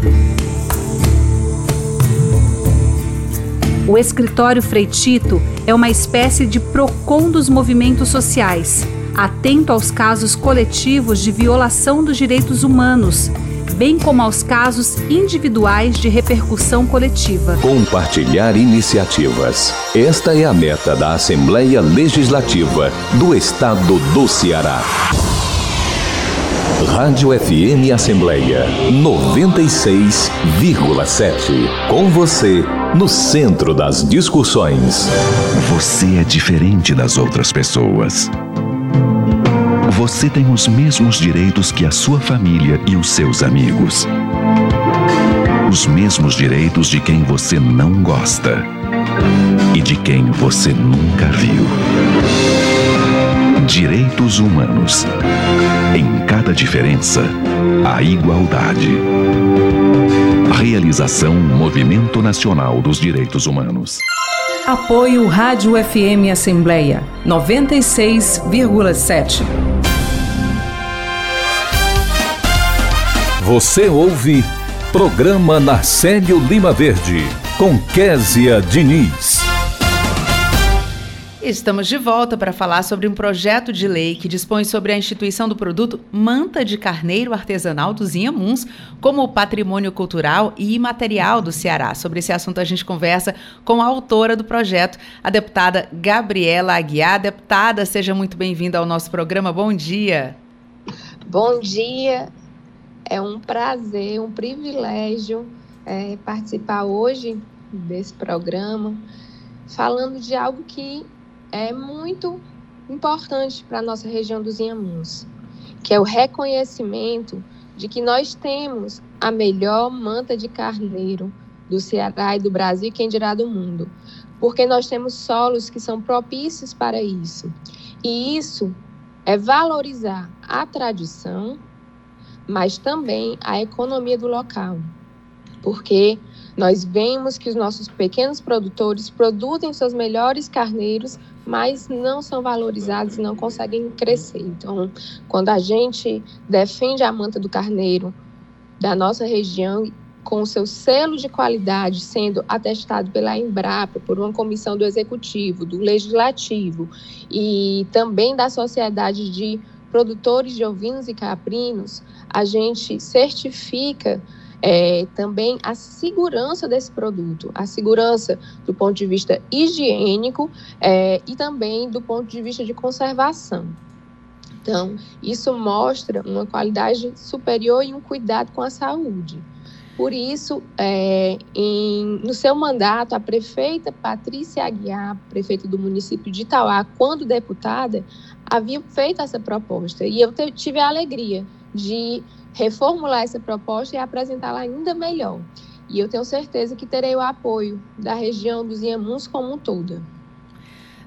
O escritório Freitito é uma espécie de PROCON dos movimentos sociais, atento aos casos coletivos de violação dos direitos humanos bem como aos casos individuais de repercussão coletiva. Compartilhar iniciativas. Esta é a meta da Assembleia Legislativa do Estado do Ceará. Rádio FM Assembleia 96,7. Com você, no centro das discussões. Você é diferente das outras pessoas. Você tem os mesmos direitos que a sua família e os seus amigos. Os mesmos direitos de quem você não gosta e de quem você nunca viu. Direitos humanos. Em cada diferença, a igualdade. Realização Movimento Nacional dos Direitos Humanos. Apoio Rádio FM Assembleia 96,7. Você ouve Programa Narcélio Lima Verde, com Késia Diniz. Estamos de volta para falar sobre um projeto de lei que dispõe sobre a instituição do produto manta de carneiro artesanal dos Inhamuns como patrimônio cultural e imaterial do Ceará. Sobre esse assunto a gente conversa com a autora do projeto, a deputada Gabriela Aguiar. Deputada, seja muito bem-vinda ao nosso programa. Bom dia. Bom dia. É um prazer, um privilégio é, participar hoje desse programa, falando de algo que é muito importante para a nossa região dos Inhamuns, que é o reconhecimento de que nós temos a melhor manta de carneiro do Ceará e do Brasil, quem dirá do mundo, porque nós temos solos que são propícios para isso. E isso é valorizar a tradição, mas também a economia do local. Porque nós vemos que os nossos pequenos produtores produzem seus melhores carneiros, mas não são valorizados e não conseguem crescer. Então, quando a gente defende a manta do carneiro da nossa região com o seu selo de qualidade sendo atestado pela Embrapa, por uma comissão do Executivo, do Legislativo e também da Sociedade de Produtores de Ovinos e Caprinos, a gente certifica é, também a segurança desse produto, a segurança do ponto de vista higiênico é, e também do ponto de vista de conservação. Então, isso mostra uma qualidade superior e um cuidado com a saúde. Por isso, é, em, no seu mandato, a prefeita Patrícia Aguiar, prefeita do município de Itauá, quando deputada, havia feito essa proposta. E eu tive a alegria de reformular essa proposta e apresentá-la ainda melhor. E eu tenho certeza que terei o apoio da região dos Inhamuns como um todo.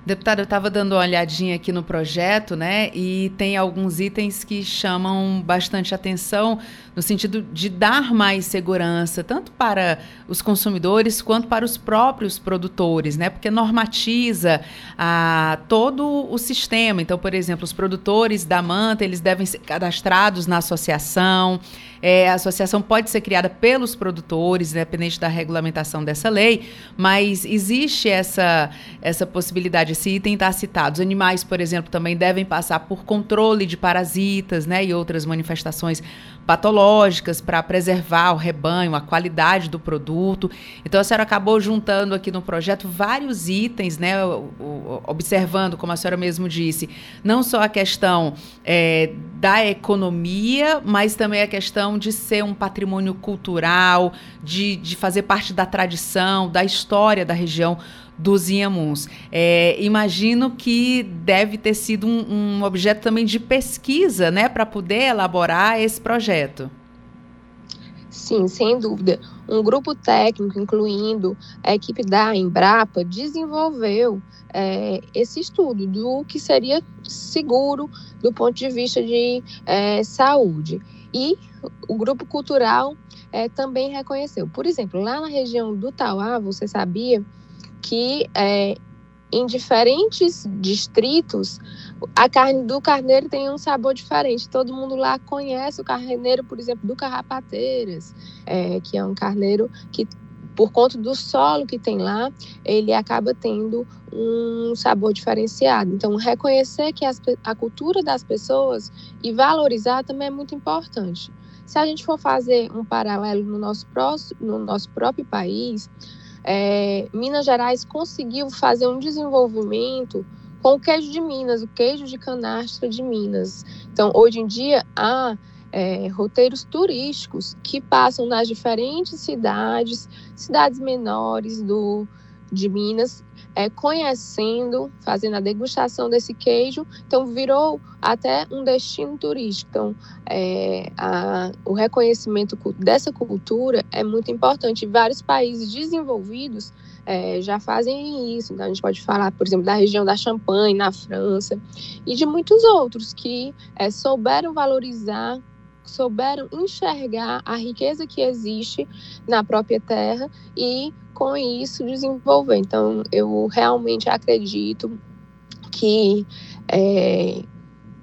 Deputada, eu estava dando uma olhadinha aqui no projeto, né? E tem alguns itens que chamam bastante atenção no sentido de dar mais segurança, tanto para os consumidores quanto para os próprios produtores, né? Porque normatiza ah, todo o sistema. Então, por exemplo, os produtores da manta, eles devem ser cadastrados na associação. É, a associação pode ser criada pelos produtores, independente da regulamentação dessa lei, mas existe essa, essa possibilidade, esse item está citado. Os animais, por exemplo, também devem passar por controle de parasitas né, e outras manifestações patológicas para preservar o rebanho, a qualidade do produto. Então a senhora acabou juntando aqui no projeto vários itens, né, observando, como a senhora mesmo disse, não só a questão é, da economia, mas também a questão de ser um patrimônio cultural, de, de fazer parte da tradição, da história da região dos Inhamuns. É, imagino que deve ter sido um, um objeto também de pesquisa, né, para poder elaborar esse projeto. Sim, sem dúvida. Um grupo técnico, incluindo a equipe da Embrapa, desenvolveu é, esse estudo do que seria seguro do ponto de vista de é, saúde. E o grupo cultural é, também reconheceu. Por exemplo, lá na região do Tauá, você sabia que é, em diferentes distritos a carne do carneiro tem um sabor diferente. Todo mundo lá conhece o carneiro, por exemplo, do Carrapateiras, é, que é um carneiro que, por conta do solo que tem lá, ele acaba tendo um sabor diferenciado. Então, reconhecer que as, a cultura das pessoas e valorizar também é muito importante. Se a gente for fazer um paralelo no nosso, próximo, no nosso próprio país, é, Minas Gerais conseguiu fazer um desenvolvimento com o queijo de Minas, o queijo de canastra de Minas. Então, hoje em dia, há é, roteiros turísticos que passam nas diferentes cidades, cidades menores do, de Minas, é, conhecendo, fazendo a degustação desse queijo, então virou até um destino turístico. Então, é, a, o reconhecimento dessa cultura é muito importante. Vários países desenvolvidos é, já fazem isso. Então, a gente pode falar, por exemplo, da região da Champagne, na França, e de muitos outros que é, souberam valorizar souberam enxergar a riqueza que existe na própria terra e com isso desenvolver. Então, eu realmente acredito que é,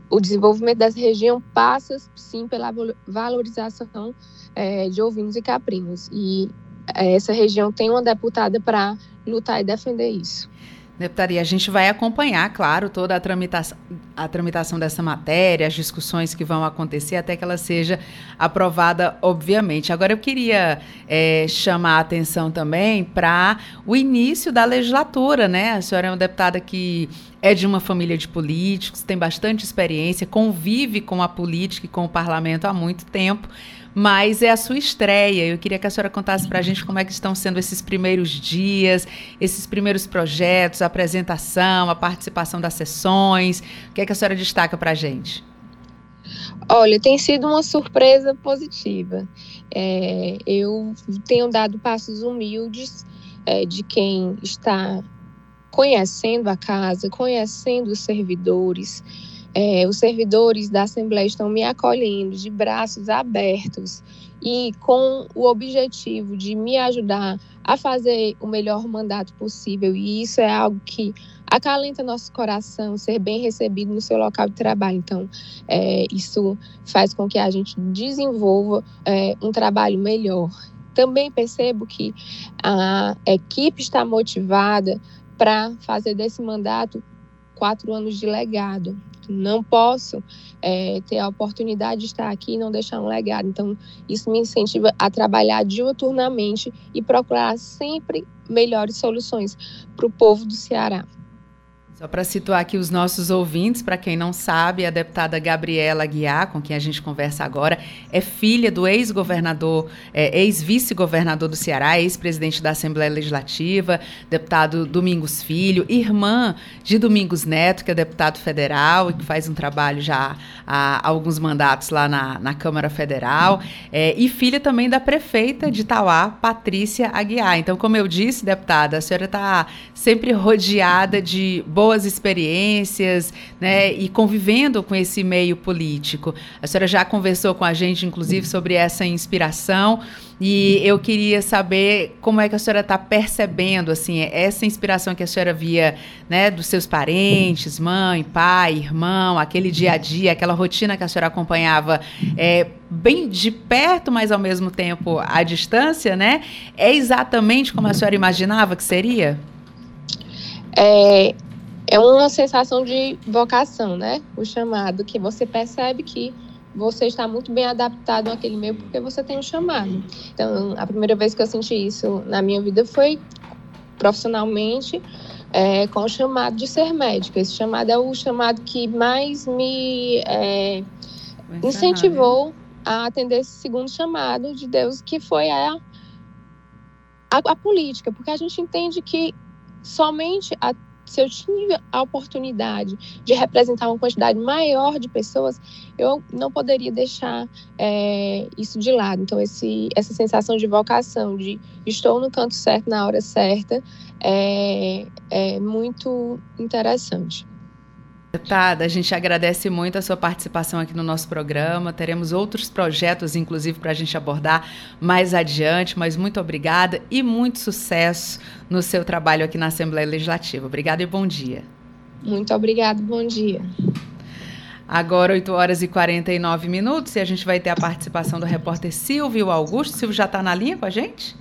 o desenvolvimento dessa região passa, sim, pela valorização é, de ovinos e caprinos. E é, essa região tem uma deputada para lutar e defender isso. Deputada, e a gente vai acompanhar, claro, toda a tramitação, a tramitação dessa matéria, as discussões que vão acontecer até que ela seja aprovada, obviamente. Agora, eu queria é, chamar a atenção também para o início da legislatura, né? A senhora é uma deputada que é de uma família de políticos, tem bastante experiência, convive com a política e com o parlamento há muito tempo mas é a sua estreia. Eu queria que a senhora contasse para a gente como é que estão sendo esses primeiros dias, esses primeiros projetos, a apresentação, a participação das sessões. O que é que a senhora destaca para a gente? Olha, tem sido uma surpresa positiva. É, eu tenho dado passos humildes é, de quem está conhecendo a casa, conhecendo os servidores, é, os servidores da Assembleia estão me acolhendo de braços abertos e com o objetivo de me ajudar a fazer o melhor mandato possível. E isso é algo que acalenta nosso coração, ser bem recebido no seu local de trabalho. Então, é, isso faz com que a gente desenvolva é, um trabalho melhor. Também percebo que a equipe está motivada para fazer desse mandato quatro anos de legado não posso é, ter a oportunidade de estar aqui e não deixar um legado. Então, isso me incentiva a trabalhar diuturnamente e procurar sempre melhores soluções para o povo do Ceará. Só para situar aqui os nossos ouvintes, para quem não sabe, a deputada Gabriela Guiar, com quem a gente conversa agora, é filha do ex-governador, é, ex-vice-governador do Ceará, ex-presidente da Assembleia Legislativa, deputado Domingos Filho, irmã de Domingos Neto, que é deputado federal e que faz um trabalho já há alguns mandatos lá na, na Câmara Federal, é, e filha também da prefeita de Tauá, Patrícia Aguiar. Então, como eu disse, deputada, a senhora está sempre rodeada de boas boas experiências, né, e convivendo com esse meio político. A senhora já conversou com a gente, inclusive, sobre essa inspiração. E eu queria saber como é que a senhora está percebendo assim essa inspiração que a senhora via, né, dos seus parentes, mãe, pai, irmão, aquele dia a dia, aquela rotina que a senhora acompanhava é, bem de perto, mas ao mesmo tempo à distância, né? É exatamente como a senhora imaginava que seria? É, é uma sensação de vocação, né? O chamado, que você percebe que você está muito bem adaptado àquele meio porque você tem um chamado. Então, a primeira vez que eu senti isso na minha vida foi profissionalmente é, com o chamado de ser médica. Esse chamado é o chamado que mais me é, incentivou a atender esse segundo chamado de Deus, que foi a, a, a política, porque a gente entende que somente a se eu tive a oportunidade de representar uma quantidade maior de pessoas, eu não poderia deixar é, isso de lado. Então, esse, essa sensação de vocação, de estou no canto certo na hora certa, é, é muito interessante. Deputada, a gente agradece muito a sua participação aqui no nosso programa. Teremos outros projetos, inclusive, para a gente abordar mais adiante. Mas muito obrigada e muito sucesso no seu trabalho aqui na Assembleia Legislativa. Obrigada e bom dia. Muito obrigada, bom dia. Agora, 8 horas e 49 minutos, e a gente vai ter a participação do repórter Silvio Augusto. Silvio já está na linha com a gente?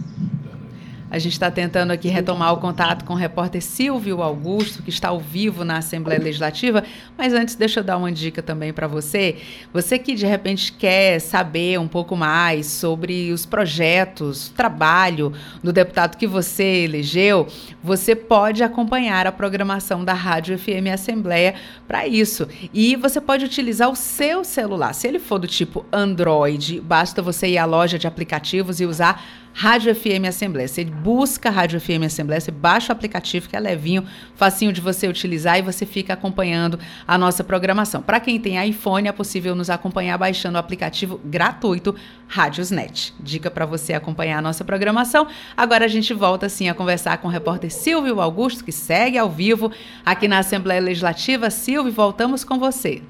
A gente está tentando aqui retomar o contato com o repórter Silvio Augusto, que está ao vivo na Assembleia Legislativa. Mas antes, deixa eu dar uma dica também para você. Você que de repente quer saber um pouco mais sobre os projetos, trabalho do deputado que você elegeu, você pode acompanhar a programação da Rádio FM Assembleia para isso. E você pode utilizar o seu celular. Se ele for do tipo Android, basta você ir à loja de aplicativos e usar Rádio FM Assembleia. Você busca Rádio FM Assembleia, você baixa o aplicativo que é levinho, facinho de você utilizar e você fica acompanhando a nossa programação. Para quem tem iPhone, é possível nos acompanhar baixando o aplicativo gratuito Rádiosnet. Dica para você acompanhar a nossa programação. Agora a gente volta sim a conversar com o repórter Silvio Augusto, que segue ao vivo aqui na Assembleia Legislativa. Silvio, voltamos com você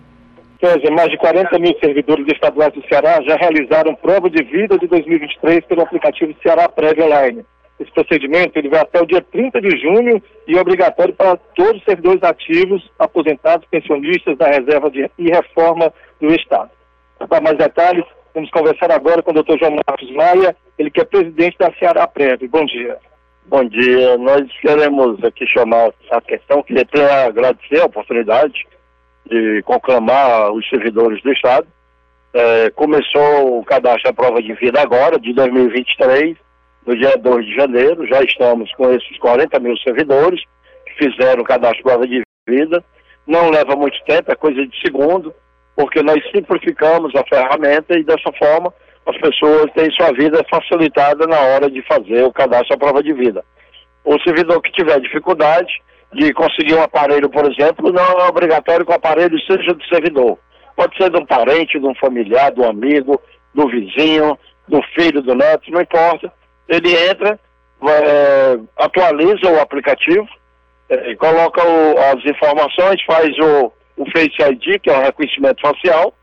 mais de 40 mil servidores estaduais do Ceará já realizaram prova de vida de 2023 pelo aplicativo Ceará Prévio Online. Esse procedimento ele vai até o dia 30 de junho e é obrigatório para todos os servidores ativos, aposentados, pensionistas da reserva de, e reforma do Estado. Para mais detalhes, vamos conversar agora com o Dr. João Marcos Maia, ele que é presidente da Ceará Prévio. Bom dia. Bom dia. Nós queremos aqui chamar essa questão, queria agradecer a oportunidade de conclamar os servidores do Estado. É, começou o cadastro à prova de vida agora, de 2023, no dia 2 de janeiro. Já estamos com esses 40 mil servidores que fizeram o cadastro à prova de vida. Não leva muito tempo, é coisa de segundo, porque nós simplificamos a ferramenta e dessa forma as pessoas têm sua vida facilitada na hora de fazer o cadastro à prova de vida. O servidor que tiver dificuldade, de conseguir um aparelho, por exemplo, não é obrigatório que o aparelho seja do servidor. Pode ser de um parente, de um familiar, do amigo, do vizinho, do filho, do neto, não importa. Ele entra, é, atualiza o aplicativo, é, coloca o, as informações, faz o, o Face ID, que é o reconhecimento facial.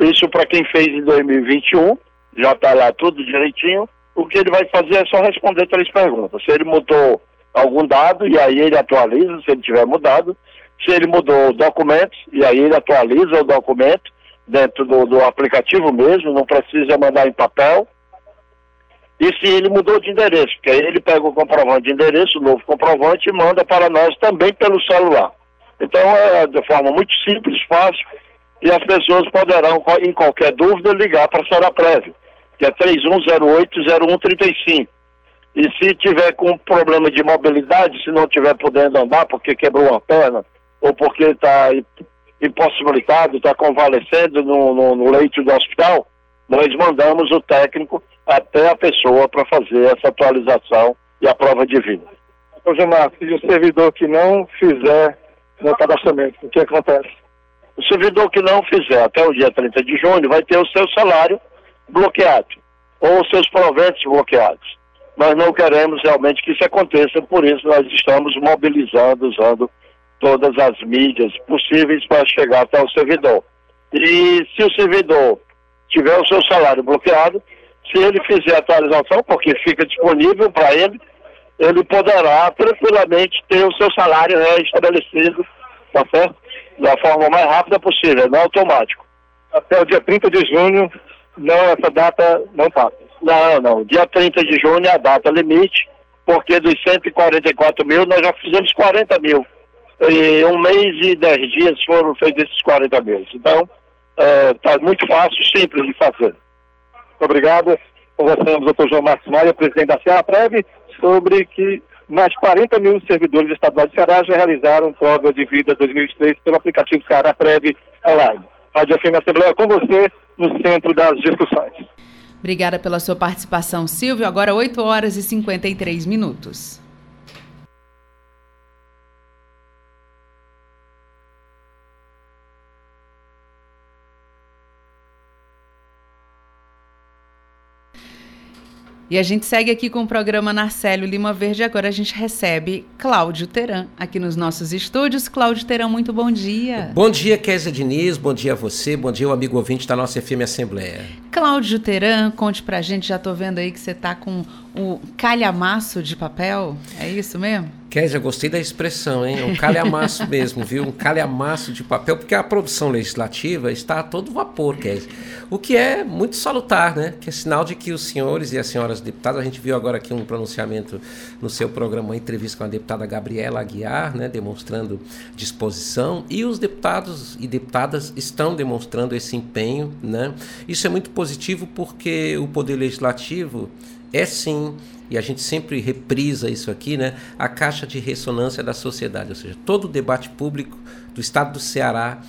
Isso para quem fez em 2021, já está lá tudo direitinho. O que ele vai fazer é só responder três perguntas. Se ele mudou algum dado e aí ele atualiza se ele tiver mudado. Se ele mudou documentos, e aí ele atualiza o documento dentro do, do aplicativo mesmo, não precisa mandar em papel. E se ele mudou de endereço, porque aí ele pega o comprovante de endereço, o novo comprovante, e manda para nós também pelo celular. Então é de forma muito simples, fácil, e as pessoas poderão, em qualquer dúvida, ligar para a Sara Prévio, que é 3108-0135. E se tiver com problema de mobilidade, se não estiver podendo andar porque quebrou uma perna, ou porque está impossibilitado, está convalescendo no, no, no leito do hospital, nós mandamos o técnico até a pessoa para fazer essa atualização e a prova de vida. Ô Gilmar, se o servidor que não fizer no cadastramento, o que acontece? O servidor que não fizer até o dia 30 de junho vai ter o seu salário bloqueado, ou os seus proventos bloqueados. Nós não queremos realmente que isso aconteça, por isso nós estamos mobilizando, usando todas as mídias possíveis para chegar até o servidor. E se o servidor tiver o seu salário bloqueado, se ele fizer a atualização, porque fica disponível para ele, ele poderá tranquilamente ter o seu salário restabelecido, tá certo? Da forma mais rápida possível, não automático. Até o dia 30 de junho, não, essa data não passa. Não, não. Dia 30 de junho é a data limite, porque dos 144 mil nós já fizemos 40 mil. em um mês e dez dias foram feitos esses 40 meses. Então, está é, muito fácil, simples de fazer. Obrigado. Conversamos com o doutor João Marcos Maia, presidente da Ceará Prev, sobre que mais 40 mil servidores estaduais do Ceará já realizaram prova de vida 2003 pelo aplicativo Ceará Prev Online. Rádio FM Assembleia com você no centro das discussões. Obrigada pela sua participação, Silvio. Agora 8 horas e 53 minutos. E a gente segue aqui com o programa Narcélio Lima Verde. Agora a gente recebe Cláudio Teran aqui nos nossos estúdios. Cláudio Teran, muito bom dia. Bom dia, Kézia Diniz. Bom dia a você. Bom dia, o amigo ouvinte da nossa FM Assembleia. Cláudio Teran, conte pra gente. Já tô vendo aí que você tá com o calhamaço de papel. É isso mesmo? Kézia, gostei da expressão, hein? Um calhamaço [laughs] mesmo, viu? Um calhamaço de papel, porque a produção legislativa está a todo vapor, Kézia. O que é muito salutar, né? Que é sinal de que os senhores e as senhoras deputadas, a gente viu agora aqui um pronunciamento no seu programa, uma entrevista com a deputada Gabriela Aguiar, né? Demonstrando disposição, e os deputados e deputadas estão demonstrando esse empenho, né? Isso é muito positivo porque o Poder Legislativo é sim e a gente sempre reprisa isso aqui, né? A caixa de ressonância da sociedade, ou seja, todo o debate público do estado do Ceará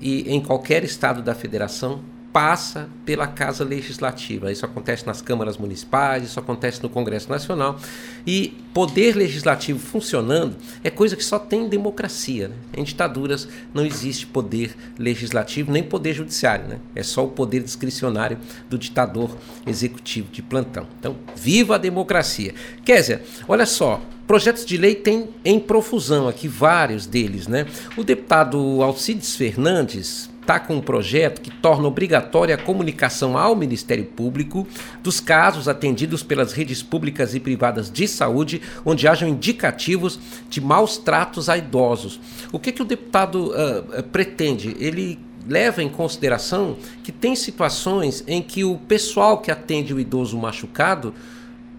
e em qualquer estado da federação passa pela Casa Legislativa. Isso acontece nas câmaras municipais, isso acontece no Congresso Nacional. E poder legislativo funcionando é coisa que só tem democracia. Né? Em ditaduras não existe poder legislativo nem poder judiciário. Né? É só o poder discricionário do ditador executivo de plantão. Então, viva a democracia. Kézia, olha só, Projetos de lei tem em profusão aqui, vários deles, né? O deputado Alcides Fernandes está com um projeto que torna obrigatória a comunicação ao Ministério Público dos casos atendidos pelas redes públicas e privadas de saúde onde hajam indicativos de maus tratos a idosos. O que, que o deputado uh, pretende? Ele leva em consideração que tem situações em que o pessoal que atende o idoso machucado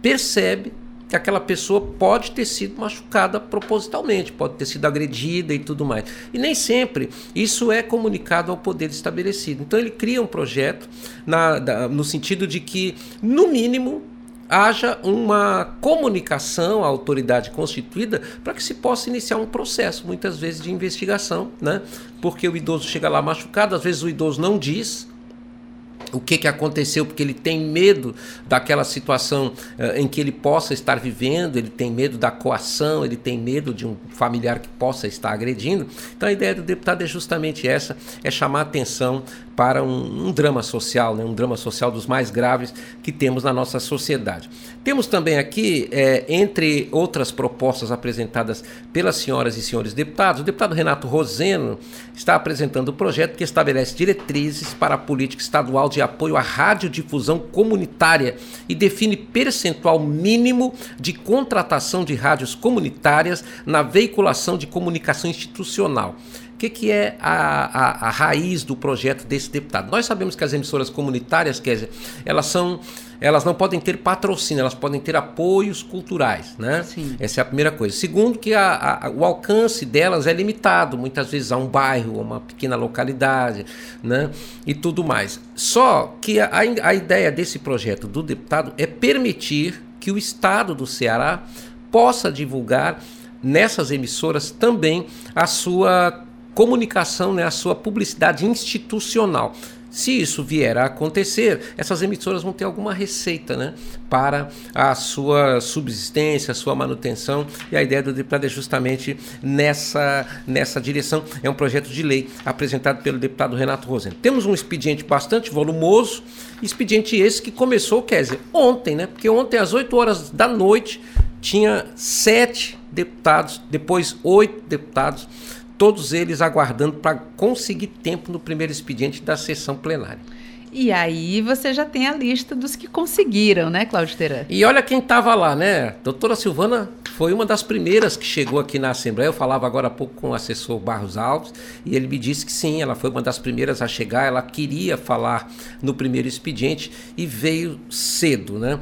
percebe que aquela pessoa pode ter sido machucada propositalmente, pode ter sido agredida e tudo mais. E nem sempre isso é comunicado ao poder estabelecido. Então ele cria um projeto na, da, no sentido de que, no mínimo, haja uma comunicação à autoridade constituída para que se possa iniciar um processo, muitas vezes de investigação, né? Porque o idoso chega lá machucado, às vezes o idoso não diz, o que, que aconteceu, porque ele tem medo daquela situação uh, em que ele possa estar vivendo, ele tem medo da coação, ele tem medo de um familiar que possa estar agredindo. Então a ideia do deputado é justamente essa: é chamar atenção para um, um drama social, né? um drama social dos mais graves que temos na nossa sociedade. Temos também aqui, é, entre outras propostas apresentadas pelas senhoras e senhores deputados, o deputado Renato Roseno está apresentando o um projeto que estabelece diretrizes para a política estadual de apoio à radiodifusão comunitária e define percentual mínimo de contratação de rádios comunitárias na veiculação de comunicação institucional. O que, que é a, a, a, raiz do projeto desse deputado? Nós sabemos que as emissoras comunitárias, Kézia, elas são. Elas não podem ter patrocínio, elas podem ter apoios culturais, né? Sim. Essa é a primeira coisa. Segundo, que a, o alcance delas é limitado, muitas vezes a um bairro, a uma pequena localidade, né? E tudo mais. Só que a, a ideia desse projeto do deputado é permitir que o Estado do Ceará possa divulgar nessas emissoras também a sua comunicação, né, a sua publicidade institucional. Se isso vier a acontecer, essas emissoras vão ter alguma receita né, para a sua subsistência, a sua manutenção. E a ideia do deputado é justamente nessa, nessa direção. É um projeto de lei apresentado pelo deputado Renato Rosen. Temos um expediente bastante volumoso, expediente esse que começou, quer dizer, ontem, né? Porque ontem, às 8 horas da noite, tinha sete deputados, depois oito deputados todos eles aguardando para conseguir tempo no primeiro expediente da sessão plenária. E aí você já tem a lista dos que conseguiram, né, Cláudio Teran? E olha quem estava lá, né? Doutora Silvana foi uma das primeiras que chegou aqui na Assembleia. Eu falava agora há pouco com o assessor Barros Alves e ele me disse que sim, ela foi uma das primeiras a chegar. Ela queria falar no primeiro expediente e veio cedo, né?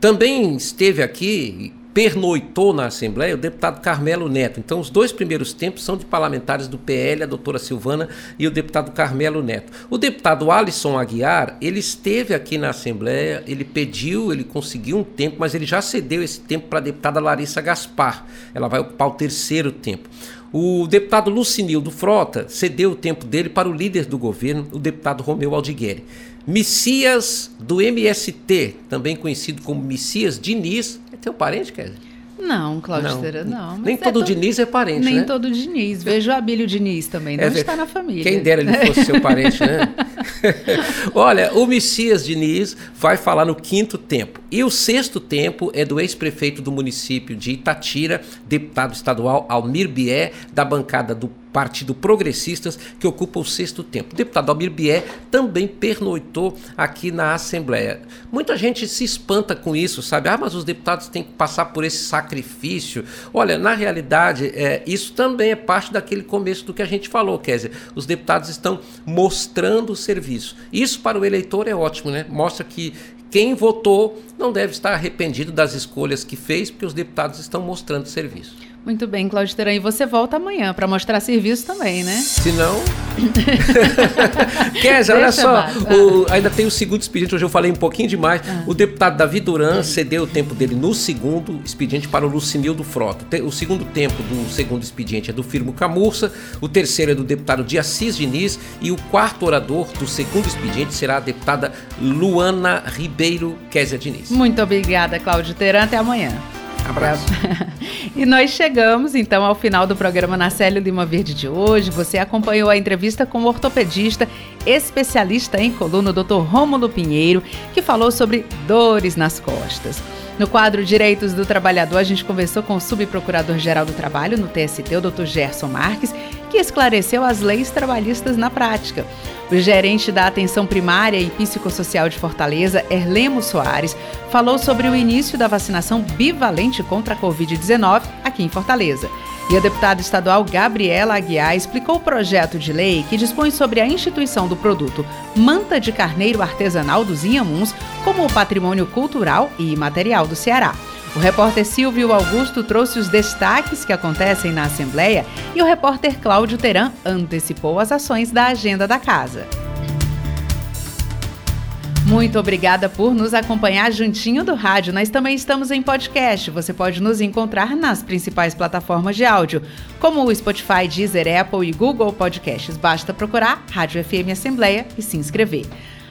Também esteve aqui pernoitou na Assembleia o deputado Carmelo Neto. Então, os dois primeiros tempos são de parlamentares do PL, a doutora Silvana e o deputado Carmelo Neto. O deputado Alisson Aguiar, ele esteve aqui na Assembleia, ele pediu, ele conseguiu um tempo, mas ele já cedeu esse tempo para a deputada Larissa Gaspar. Ela vai ocupar o terceiro tempo. O deputado Lucinildo Frota cedeu o tempo dele para o líder do governo, o deputado Romeu Aldigueri. Messias do MST, também conhecido como Messias Diniz, é teu parente, quer dizer? Não, Cláudio não. não. Nem é todo, Diniz é parente, Nem né? todo Diniz. Vejo o Abílio Diniz também, não é, está na família. Quem dera ele fosse seu parente, né? [laughs] Olha, o Messias Diniz vai falar no quinto tempo. E o sexto tempo é do ex-prefeito do município de Itatira, deputado estadual Almir Bié, da bancada do Partido Progressistas, que ocupa o sexto tempo. O deputado Almir Bié também pernoitou aqui na Assembleia. Muita gente se espanta com isso, sabe? Ah, mas os deputados têm que passar por esse sacrifício. Olha, na realidade, é, isso também é parte daquele começo do que a gente falou, dizer, os deputados estão mostrando o serviço. Isso para o eleitor é ótimo, né? Mostra que quem votou não deve estar arrependido das escolhas que fez, porque os deputados estão mostrando serviço. Muito bem, Cláudio Teran. E você volta amanhã para mostrar serviço também, né? Se não. [laughs] Kézia, olha só. O, ainda tem o segundo expediente. Hoje eu falei um pouquinho demais. Ah. O deputado Davi Duran cedeu o tempo dele no segundo expediente para o Lucinildo Frota. O segundo tempo do segundo expediente é do Firmo Camurça. O terceiro é do deputado de Assis Diniz. E o quarto orador do segundo expediente será a deputada Luana Ribeiro Kézia Diniz. Muito obrigada, Cláudio Teran. Até amanhã. Abraço. [laughs] e nós chegamos então ao final do programa Nacélio Lima Verde de hoje. Você acompanhou a entrevista com o ortopedista, especialista em coluna, Dr. Rômulo Pinheiro, que falou sobre dores nas costas. No quadro Direitos do Trabalhador, a gente conversou com o subprocurador-geral do Trabalho no TST, o Dr. Gerson Marques, que esclareceu as leis trabalhistas na prática. O gerente da Atenção Primária e Psicossocial de Fortaleza, Erlemo Soares, falou sobre o início da vacinação bivalente contra a Covid-19 aqui em Fortaleza. E a deputada estadual Gabriela Aguiar explicou o projeto de lei que dispõe sobre a instituição do produto manta de carneiro artesanal dos Inhamuns como patrimônio cultural e imaterial do Ceará. O repórter Silvio Augusto trouxe os destaques que acontecem na Assembleia e o repórter Cláudio Teran antecipou as ações da agenda da casa. Muito obrigada por nos acompanhar juntinho do rádio. Nós também estamos em podcast. Você pode nos encontrar nas principais plataformas de áudio, como o Spotify, Deezer, Apple e Google Podcasts. Basta procurar Rádio FM Assembleia e se inscrever.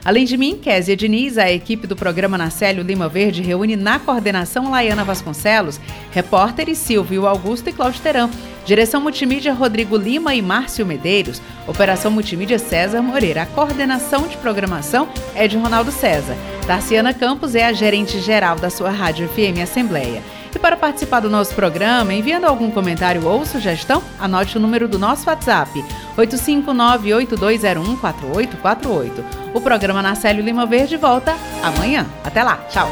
Além de mim, Késia Diniz, a equipe do programa Nacélio Lima Verde reúne na coordenação Laiana Vasconcelos, repórteres Silvio Augusto e Cláudio Teran, direção multimídia Rodrigo Lima e Márcio Medeiros, operação multimídia César Moreira, a coordenação de programação é de Ronaldo César. Tarciana Campos é a gerente geral da sua Rádio FM Assembleia. E para participar do nosso programa, enviando algum comentário ou sugestão, anote o número do nosso WhatsApp, 859-8201-4848. O programa Nacélio Lima Verde volta amanhã. Até lá, tchau!